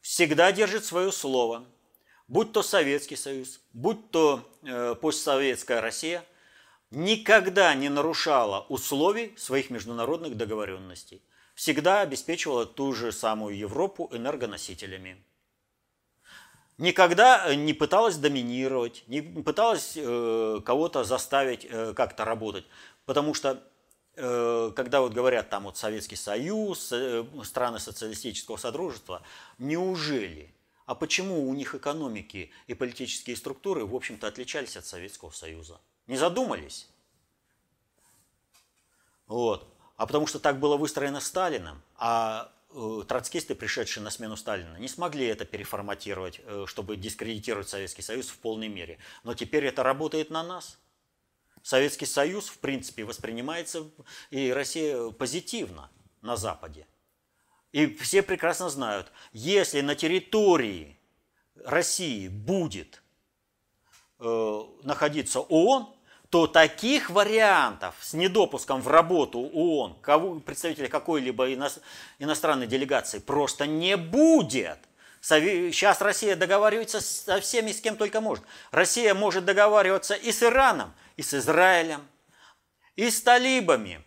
всегда держит свое слово, будь то Советский Союз, будь то э, постсоветская Россия, никогда не нарушала условий своих международных договоренностей – всегда обеспечивала ту же самую Европу энергоносителями. Никогда не пыталась доминировать, не пыталась э, кого-то заставить э, как-то работать. Потому что, э, когда вот говорят там вот Советский Союз, э, страны социалистического содружества, неужели? А почему у них экономики и политические структуры, в общем-то, отличались от Советского Союза? Не задумались? Вот а потому что так было выстроено Сталином, а э, троцкисты, пришедшие на смену Сталина, не смогли это переформатировать, э, чтобы дискредитировать Советский Союз в полной мере. Но теперь это работает на нас. Советский Союз, в принципе, воспринимается и Россия позитивно на Западе. И все прекрасно знают, если на территории России будет э, находиться ООН, то таких вариантов с недопуском в работу ООН кого, представителя какой-либо иностранной делегации просто не будет. Сейчас Россия договаривается со всеми, с кем только может. Россия может договариваться и с Ираном, и с Израилем, и с талибами,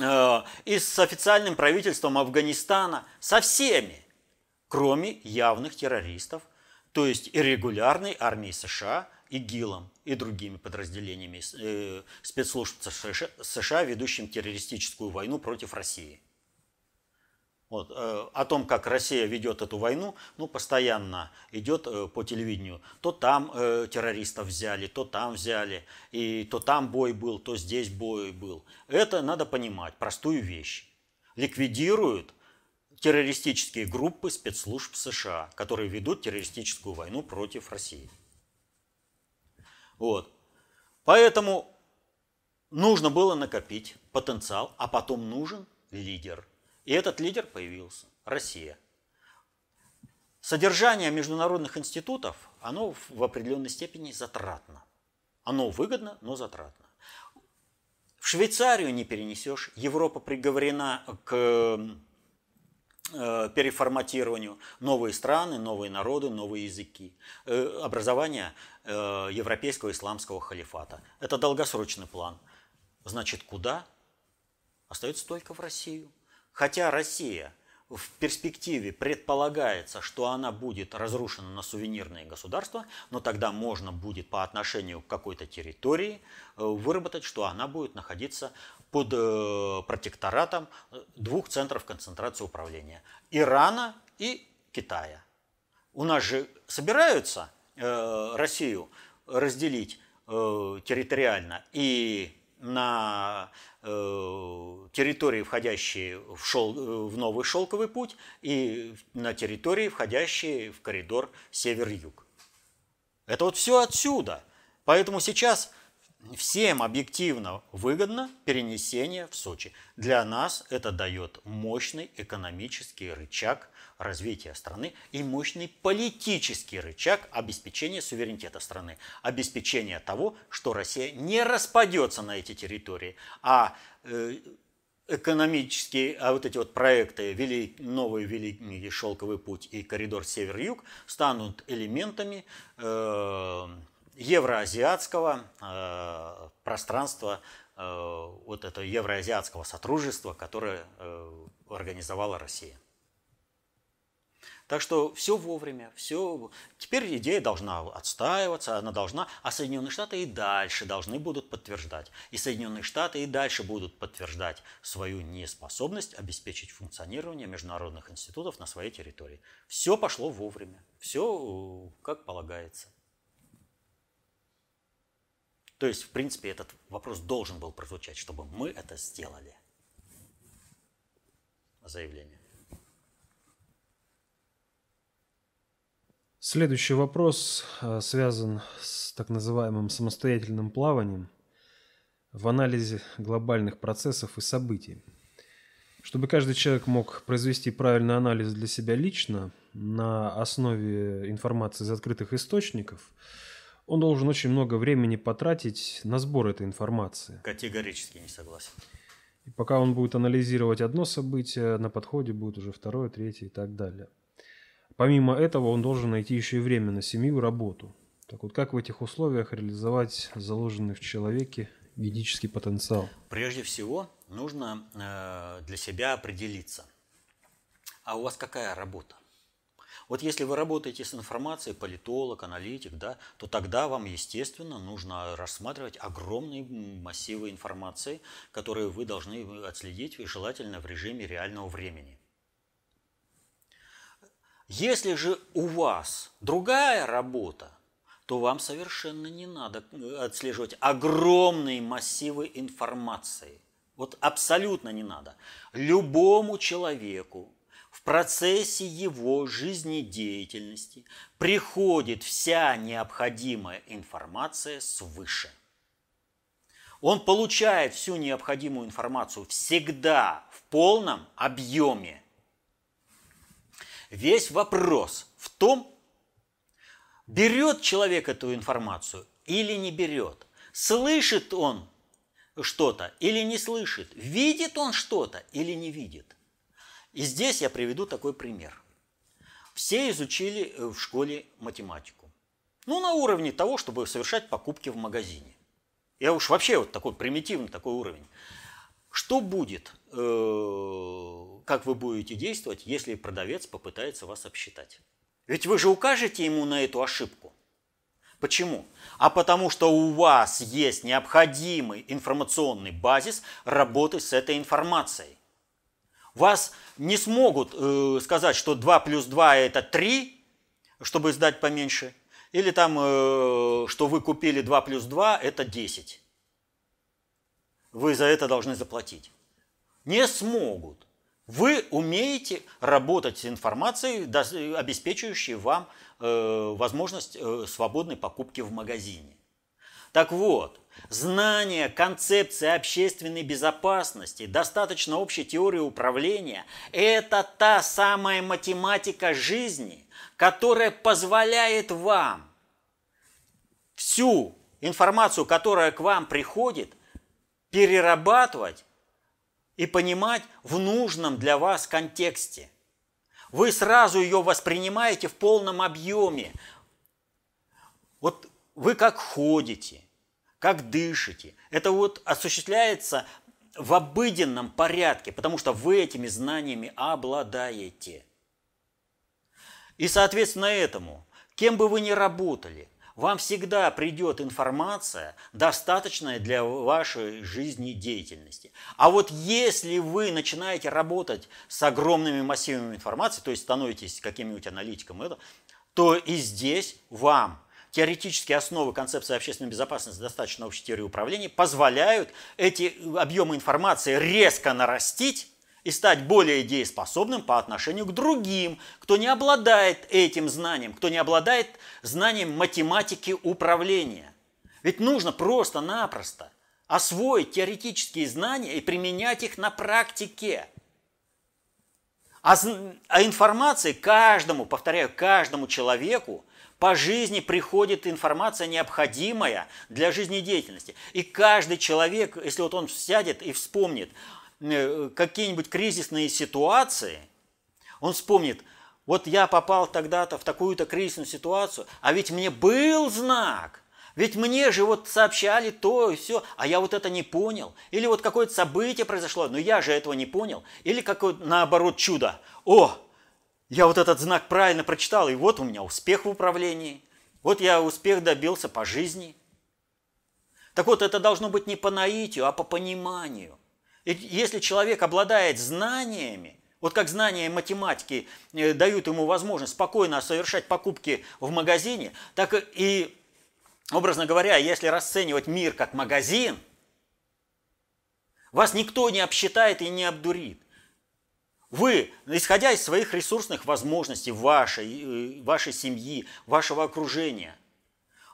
э, и с официальным правительством Афганистана, со всеми, кроме явных террористов, то есть и регулярной армии США – ИГИЛом и другими подразделениями э, спецслужб США, ведущим террористическую войну против России. Вот, э, о том, как Россия ведет эту войну, ну, постоянно идет э, по телевидению. То там террористов взяли, то там взяли, и то там бой был, то здесь бой был. Это надо понимать, простую вещь. Ликвидируют террористические группы спецслужб США, которые ведут террористическую войну против России. Вот. Поэтому нужно было накопить потенциал, а потом нужен лидер. И этот лидер появился – Россия. Содержание международных институтов, оно в определенной степени затратно. Оно выгодно, но затратно. В Швейцарию не перенесешь. Европа приговорена к переформатированию, новые страны, новые народы, новые языки, э, образование э, европейского исламского халифата. Это долгосрочный план. Значит, куда? Остается только в Россию. Хотя Россия – в перспективе предполагается, что она будет разрушена на сувенирные государства, но тогда можно будет по отношению к какой-то территории э, выработать, что она будет находиться под э, протекторатом э, двух центров концентрации управления – Ирана и Китая. У нас же собираются Россию разделить территориально и на э, территории, входящие в, шел, в новый шелковый путь, и на территории, входящие в коридор север-юг. Это вот все отсюда. Поэтому сейчас всем объективно выгодно перенесение в Сочи. Для нас это дает мощный экономический рычаг развития страны и мощный политический рычаг обеспечения суверенитета страны, обеспечения того, что Россия не распадется на эти территории, а э, экономические, а вот эти вот проекты вели, новый Великий Шелковый путь и коридор Север-Юг станут элементами э, евроазиатского э, пространства, э, вот этого евроазиатского сотрудничества, которое э, организовала Россия. Так что все вовремя, все. Теперь идея должна отстаиваться, она должна, а Соединенные Штаты и дальше должны будут подтверждать. И Соединенные Штаты и дальше будут подтверждать свою неспособность обеспечить функционирование международных институтов на своей территории. Все пошло вовремя, все как полагается. То есть, в принципе, этот вопрос должен был прозвучать, чтобы мы это сделали. Заявление. Следующий вопрос э, связан с так называемым самостоятельным плаванием в анализе глобальных процессов и событий. Чтобы каждый человек мог произвести правильный анализ для себя лично на основе информации из открытых источников, он должен очень много времени потратить на сбор этой информации. Категорически не согласен. И пока он будет анализировать одно событие, на подходе будет уже второе, третье и так далее. Помимо этого, он должен найти еще и время на семью работу. Так вот, как в этих условиях реализовать заложенный в человеке ведический потенциал? Прежде всего, нужно э, для себя определиться. А у вас какая работа? Вот если вы работаете с информацией, политолог, аналитик, да, то тогда вам, естественно, нужно рассматривать огромные массивы информации, которые вы должны отследить, желательно в режиме реального времени. Если же у вас другая работа, то вам совершенно не надо э, отслеживать огромные массивы информации. Вот абсолютно не надо. Любому человеку в процессе его жизнедеятельности приходит вся необходимая информация свыше. Он получает всю необходимую информацию всегда в полном объеме. Весь вопрос в том, берет человек эту информацию или не берет. Слышит он что-то или не слышит. Видит он что-то или не видит. И здесь я приведу такой пример. Все изучили э, в школе математику. Ну, на уровне того, чтобы совершать покупки в магазине. Я уж вообще вот такой примитивный такой уровень. Что будет, э, как вы будете действовать, если продавец попытается вас обсчитать? Ведь вы же укажете ему на эту ошибку. Почему? А потому что у вас есть необходимый информационный базис работы с этой информацией. Вас не смогут э, сказать, что 2 плюс 2 это 3, чтобы сдать поменьше, или там, э, что вы купили 2 плюс 2 это 10. Вы за это должны заплатить. Не смогут. Вы умеете работать с информацией, обеспечивающей вам э, возможность э, свободной покупки в магазине. Так вот, знание концепции общественной безопасности, достаточно общей теории управления – это та самая математика жизни, которая позволяет вам всю информацию, которая к вам приходит, перерабатывать и понимать в нужном для вас контексте. Вы сразу ее воспринимаете в полном объеме. Вот вы как ходите, как дышите. Это вот осуществляется в обыденном порядке, потому что вы этими знаниями обладаете. И соответственно этому, кем бы вы ни работали, вам всегда придет информация, достаточная для вашей жизнедеятельности. А вот если вы начинаете работать с огромными массивами информации, то есть становитесь каким-нибудь аналитиком, то и здесь вам теоретические основы концепции общественной безопасности, достаточно общей теории управления, позволяют эти объемы информации резко нарастить и стать более дееспособным по отношению к другим, кто не обладает этим знанием, кто не обладает знанием математики управления. Ведь нужно просто-напросто освоить теоретические знания и применять их на практике. А, а информации каждому, повторяю, каждому человеку по жизни приходит информация, необходимая для жизнедеятельности. И каждый человек, если вот он сядет и вспомнит э, какие-нибудь кризисные ситуации, он вспомнит, вот я попал тогда-то в такую-то кризисную ситуацию, а ведь мне был знак, ведь мне же вот сообщали то и все, а я вот это не понял. Или вот какое-то событие произошло, но я же этого не понял. Или какое-то наоборот чудо. О, я вот этот знак правильно прочитал, и вот у меня успех в управлении. Вот я успех добился по жизни. Так вот, это должно быть не по наитию, а по пониманию. И если человек обладает знаниями, вот как знания математики э, дают ему возможность спокойно совершать покупки в магазине, так и, образно говоря, если расценивать мир как магазин, вас никто не обсчитает и не обдурит. Вы, исходя из своих ресурсных возможностей вашей, э, вашей семьи, вашего окружения,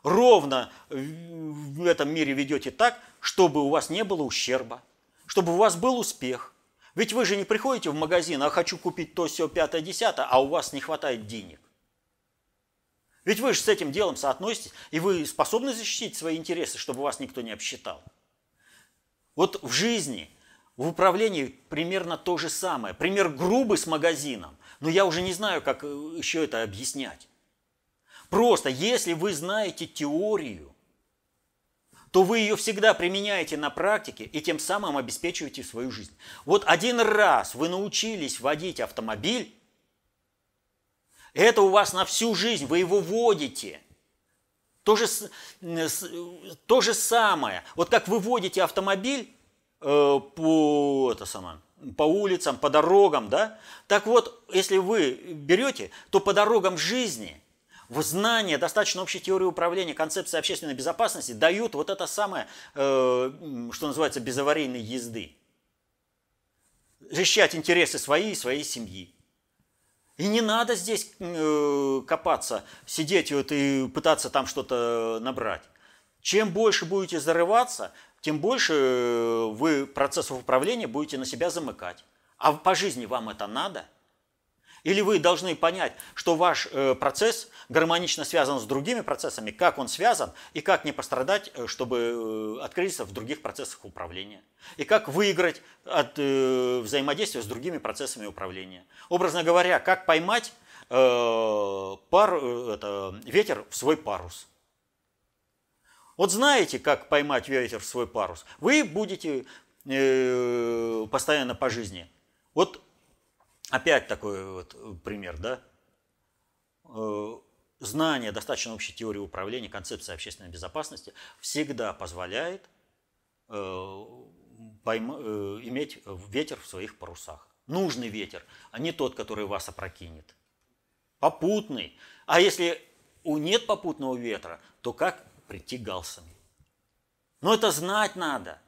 ровно в этом мире ведете так, чтобы у вас не было ущерба, чтобы у вас был успех. Ведь вы же не приходите в магазин, а хочу купить то, все, пятое, десятое, а у вас не хватает денег. Ведь вы же с этим делом соотноситесь, и вы способны защитить свои интересы, чтобы вас никто не обсчитал. Вот в жизни – в управлении примерно то же самое. Пример грубый с магазином, но я уже не знаю, как э, еще это объяснять. Просто если вы знаете теорию, то вы ее всегда применяете на практике и тем самым обеспечиваете свою жизнь. Вот один раз вы научились водить автомобиль, это у вас на всю жизнь, вы его водите. То же, то же самое. Вот как вы водите автомобиль, Э, по, это самое, по улицам, по дорогам, да? Так вот, если вы берете, то по дорогам жизни в знание достаточно общей теории управления, концепции общественной безопасности дают вот это самое, э, что называется, безаварийной езды. Защищать интересы свои и своей семьи. И не надо здесь э, копаться, сидеть вот и пытаться там что-то набрать. Чем больше будете зарываться, тем больше э, вы процессов управления будете на себя замыкать. А по жизни вам это надо? Или вы должны понять, что ваш э, процесс гармонично связан с другими процессами, как он связан, и как не пострадать, э, чтобы открыться в других процессах управления. И как выиграть от взаимодействия с другими процессами управления. Образно говоря, как поймать пар, это, ветер в свой парус. Вот знаете, как поймать ветер в свой парус? Вы будете постоянно по жизни. Вот Опять такой вот э, пример, да? Э, знание достаточно общей теории управления, концепции общественной безопасности всегда позволяет э, иметь ветер в своих парусах. Нужный ветер, а не тот, который вас опрокинет. Попутный. А если у нет попутного ветра, то как прийти галсами? Но это знать надо.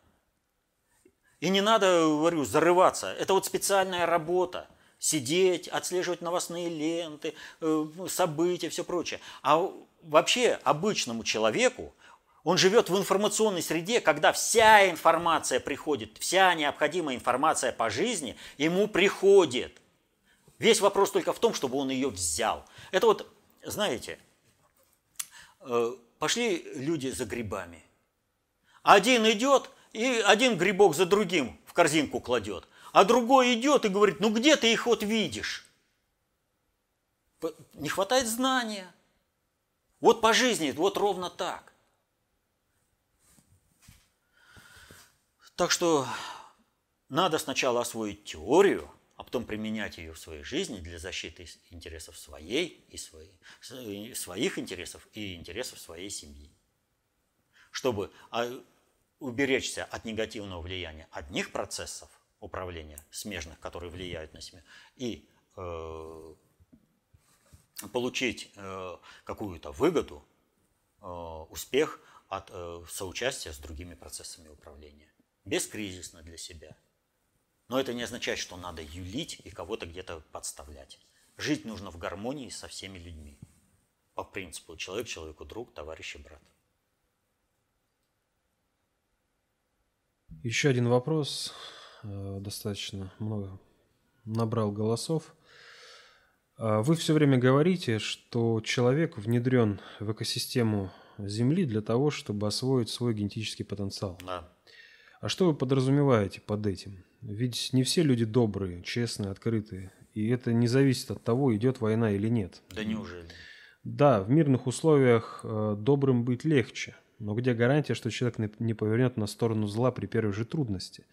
И не надо, говорю, зарываться. Это вот специальная работа сидеть, отслеживать новостные ленты, э, события, все прочее. А вообще обычному человеку, он живет в информационной среде, когда вся информация приходит, вся необходимая информация по жизни ему приходит. Весь вопрос только в том, чтобы он ее взял. Это вот, знаете, э, пошли люди за грибами. Один идет, и один грибок за другим в корзинку кладет а другой идет и говорит, ну где ты их вот видишь? Не хватает знания. Вот по жизни, вот ровно так. Так что надо сначала освоить теорию, а потом применять ее в своей жизни для защиты интересов своей и своей, своих интересов и интересов своей семьи. Чтобы а, уберечься от негативного влияния одних процессов – управления смежных, которые влияют на семью, и э, получить э, какую-то выгоду, э, успех от э, соучастия с другими процессами управления. Бескризисно для себя. Но это не означает, что надо юлить и кого-то где-то подставлять. Жить нужно в гармонии со всеми людьми. По принципу человек человеку друг, товарищ и брат. Еще один вопрос Э, достаточно много набрал голосов. А вы все время говорите, что человек внедрен в экосистему Земли для того, чтобы освоить свой генетический потенциал. Да. А что вы подразумеваете под этим? Ведь не все люди добрые, честные, открытые. И это не зависит от того, идет война или нет. Да неужели? Да, в мирных условиях э, добрым быть легче. Но где гарантия, что человек не повернет на сторону зла при первой же трудности?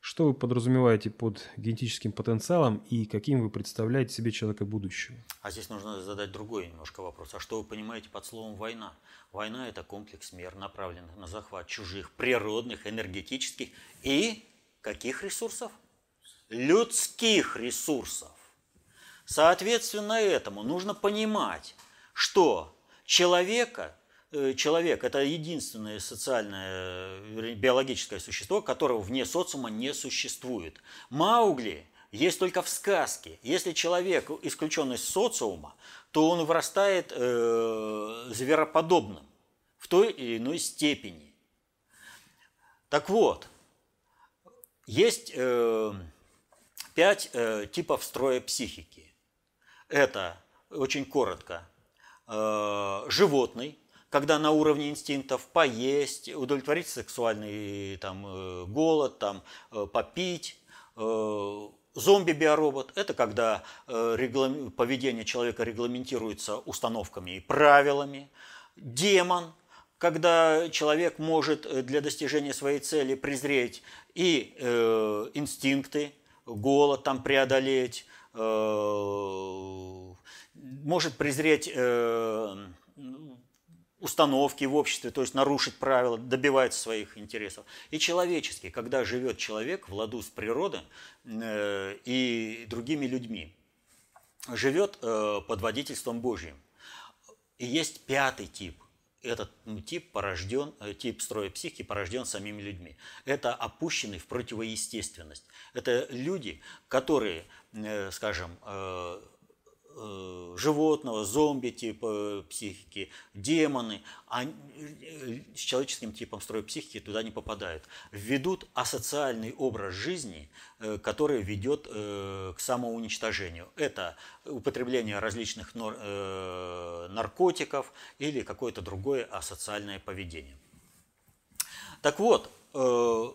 Что вы подразумеваете под генетическим потенциалом и каким вы представляете себе человека будущего? А здесь нужно задать другой немножко вопрос. А что вы понимаете под словом «война»? Война – это комплекс мер, направленных на захват чужих природных, энергетических и каких ресурсов? Людских ресурсов. Соответственно этому нужно понимать, что человека Э, человек – это единственное социальное э, биологическое существо, которого вне социума не существует. Маугли есть только в сказке. Если человек исключен из социума, то он вырастает э, звероподобным в той или иной степени. Так вот, есть э, пять э, типов строя психики. Это, очень коротко, э, животный, когда на уровне инстинктов поесть, удовлетворить сексуальный там, э, голод, там, э, попить. Э, зомби-биоробот – это когда поведение человека регламентируется установками и правилами. Демон – когда человек может для достижения своей цели презреть и э, инстинкты, голод там преодолеть, э, может презреть э, установки в обществе, то есть нарушить правила, добивается своих интересов. И человеческий, когда живет человек в ладу с природой э, и другими людьми, живет э, под водительством Божьим. И есть пятый тип. Этот тип порожден, э, тип строя психики порожден самими людьми. Это опущенный в противоестественность. Это люди, которые, э, скажем, э, животного, зомби типа психики, демоны, они, э, с человеческим типом строя психики туда не попадают. Ведут асоциальный образ жизни, э, который ведет э, к самоуничтожению. Это употребление различных э, наркотиков или какое-то другое асоциальное поведение. Так вот, э,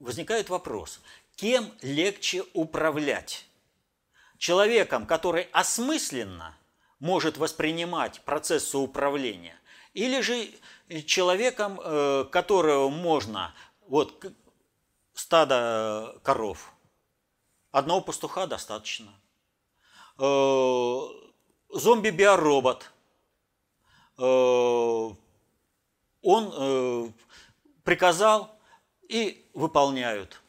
возникает вопрос, кем легче управлять? Человеком, который осмысленно может воспринимать процессы управления, или же человеком, э, которого можно, вот стадо коров, одного пастуха достаточно. Э, зомби-биоробот, э, он приказал и выполняют.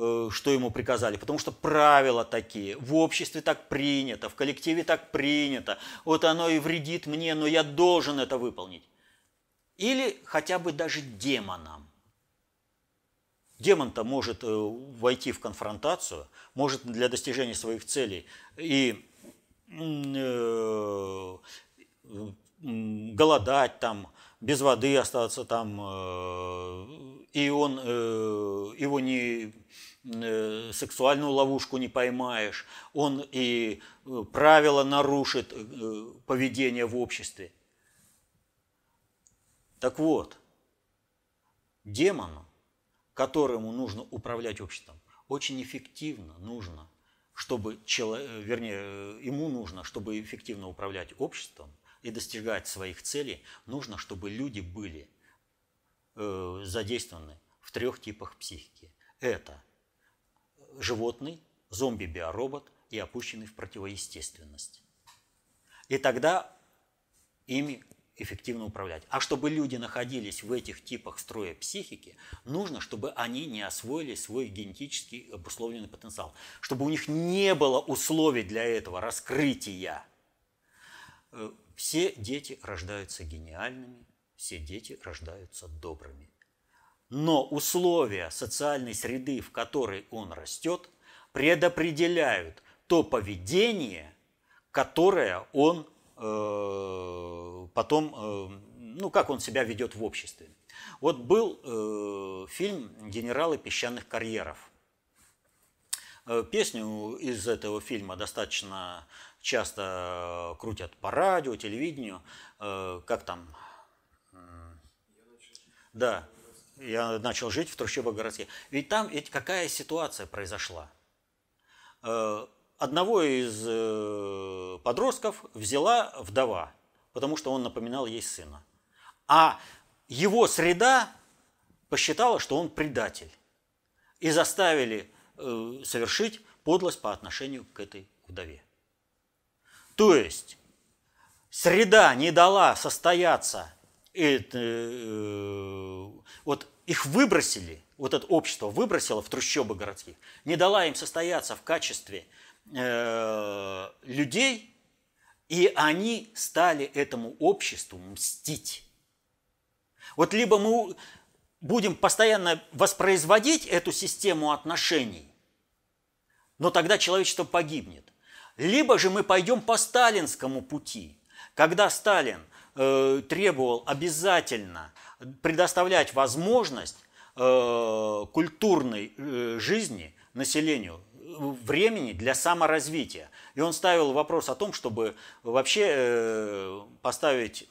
Э, что ему приказали, потому что правила такие, в обществе так принято, в коллективе так принято, вот оно и вредит мне, но я должен это выполнить. Или хотя бы даже демонам. Демон-то может э, войти в конфронтацию, может для достижения своих целей и э, голодать там, без воды остаться там, и он его не Э, сексуальную ловушку не поймаешь, он и э, правила нарушит э, поведение в обществе. Так вот, демону, которому нужно управлять обществом, очень эффективно нужно, чтобы вернее, ему нужно, чтобы эффективно управлять обществом и достигать своих целей, нужно, чтобы люди были задействованы в трех типах психики. Это животный, зомби-биоробот и опущенный в противоестественность. И тогда ими эффективно управлять. А чтобы люди находились в этих типах строя психики, нужно, чтобы они не освоили свой генетически обусловленный потенциал, чтобы у них не было условий для этого раскрытия. Э, все дети рождаются гениальными, все дети рождаются добрыми. Но условия социальной среды, в которой он растет, предопределяют то поведение, которое он э, потом, э, ну, как он себя ведет в обществе. Вот был э, фильм «Генералы песчаных карьеров». Э, песню из этого фильма достаточно часто крутят по радио, телевидению. Э, как там? Да, я начал жить в трущобах городских. Ведь там ведь какая ситуация произошла? Э, одного из э, подростков взяла вдова, потому что он напоминал ей сына. А его среда посчитала, что он предатель. И заставили э, совершить подлость по отношению к этой вдове. То есть среда не дала состояться это, э, вот их выбросили, вот это общество выбросило в трущобы городских, не дала им состояться в качестве э, людей, и они стали этому обществу мстить. Вот либо мы будем постоянно воспроизводить эту систему отношений, но тогда человечество погибнет. Либо же мы пойдем по сталинскому пути, когда Сталин – Э, требовал обязательно предоставлять возможность э, культурной э, жизни населению времени для саморазвития. И он ставил вопрос о том, чтобы вообще поставить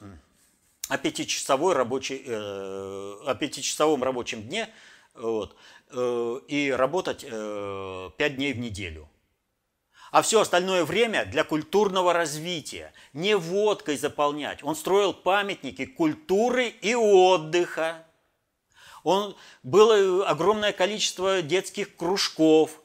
о пятичасовой рабочей, о пятичасовом рабочем дне вот, и работать пять дней в неделю а все остальное время для культурного развития. Не водкой заполнять. Он строил памятники культуры и отдыха. Он, было огромное количество детских кружков.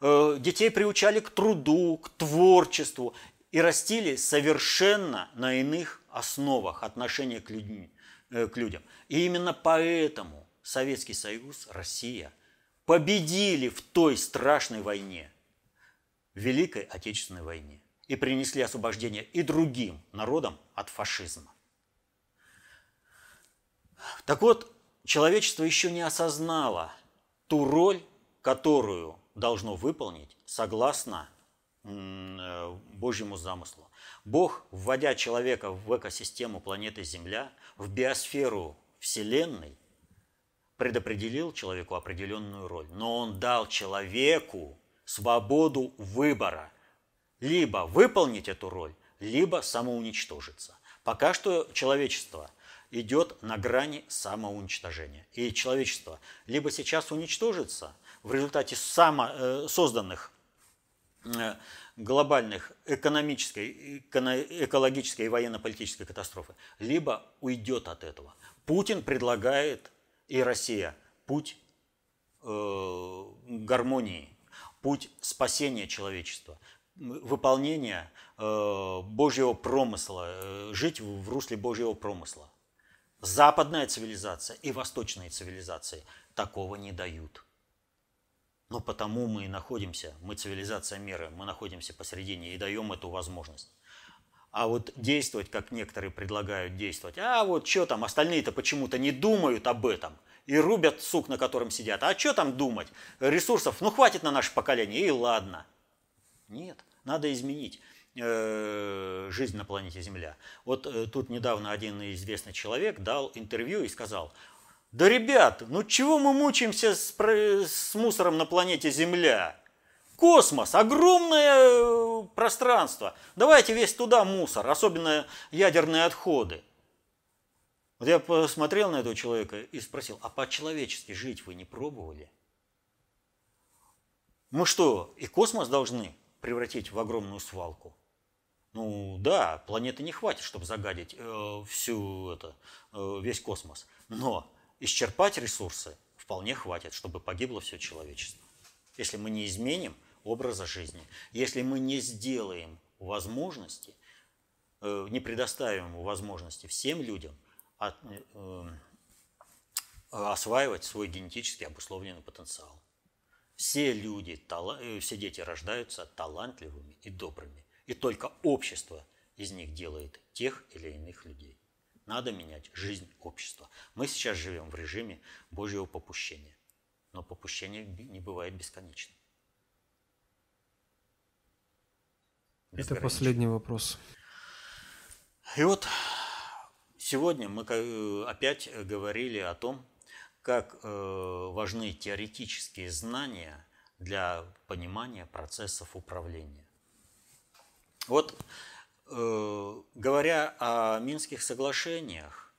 Э, детей приучали к труду, к творчеству. И растили совершенно на иных основах отношения к, людьми, э, к людям. И именно поэтому Советский Союз, Россия победили в той страшной войне – Великой Отечественной войне и принесли освобождение и другим народам от фашизма. Так вот, человечество еще не осознало ту роль, которую должно выполнить согласно э, Божьему замыслу. Бог, вводя человека в экосистему планеты Земля, в биосферу Вселенной, предопределил человеку определенную роль. Но он дал человеку свободу выбора. Либо выполнить эту роль, либо самоуничтожиться. Пока что человечество идет на грани самоуничтожения. И человечество либо сейчас уничтожится в результате само, э, созданных э, глобальных экономической, экологической и военно-политической катастрофы, либо уйдет от этого. Путин предлагает, и Россия, путь э, гармонии, путь спасения человечества, выполнения э, Божьего промысла, э, жить в русле Божьего промысла. Западная цивилизация и восточные цивилизации такого не дают. Но потому мы и находимся, мы цивилизация мира, мы находимся посередине и даем эту возможность. А вот действовать, как некоторые предлагают действовать, а вот что там, остальные-то почему-то не думают об этом и рубят сук, на котором сидят. А что там думать? Ресурсов, ну хватит на наше поколение, и ладно. Нет, надо изменить э, жизнь на планете Земля. Вот э, тут недавно один известный человек дал интервью и сказал, да, ребят, ну чего мы мучаемся с, с мусором на планете Земля? Космос, огромное э, пространство. Давайте весь туда мусор, особенно ядерные отходы. Вот я посмотрел на этого человека и спросил, а по-человечески жить вы не пробовали? Мы что, и космос должны превратить в огромную свалку? Ну да, планеты не хватит, чтобы загадить э, всю это, э, весь космос. Но исчерпать ресурсы вполне хватит, чтобы погибло все человечество. Если мы не изменим образа жизни, если мы не сделаем возможности, э, не предоставим возможности всем людям от, э, осваивать свой генетически обусловленный потенциал. Все люди, э, все дети рождаются талантливыми и добрыми. И только общество из них делает тех или иных людей. Надо менять жизнь общества. Мы сейчас живем в режиме Божьего попущения. Но попущение не бывает бесконечным. Это последний вопрос. И вот сегодня мы опять говорили о том, как э, важны теоретические знания для понимания процессов управления. Вот Э, говоря о Минских соглашениях,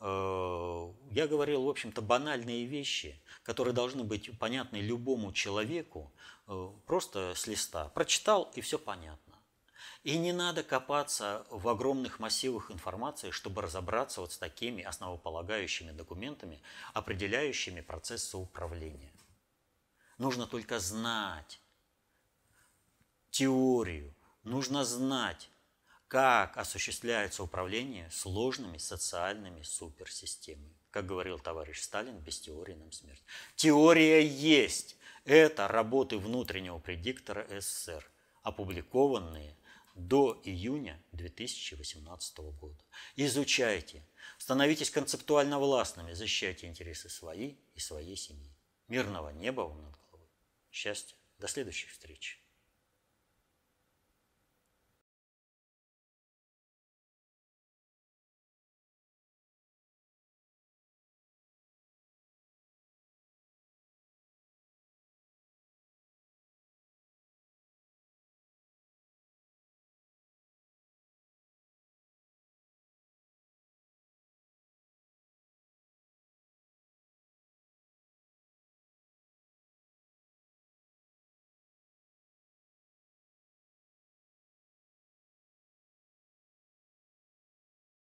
э, я говорил, в общем-то, банальные вещи, которые должны быть понятны любому человеку просто с листа. Прочитал, и все понятно. И не надо копаться в огромных массивах информации, чтобы разобраться вот с такими основополагающими документами, определяющими процессы управления. Нужно только знать теорию, нужно знать как осуществляется управление сложными социальными суперсистемами. Как говорил товарищ Сталин, без теории нам смерть. Теория есть. Это работы внутреннего предиктора СССР, опубликованные до июня 2018 года. Изучайте, становитесь концептуально властными, защищайте интересы свои и своей семьи. Мирного неба вам над головой. Счастья. До следующих встреч.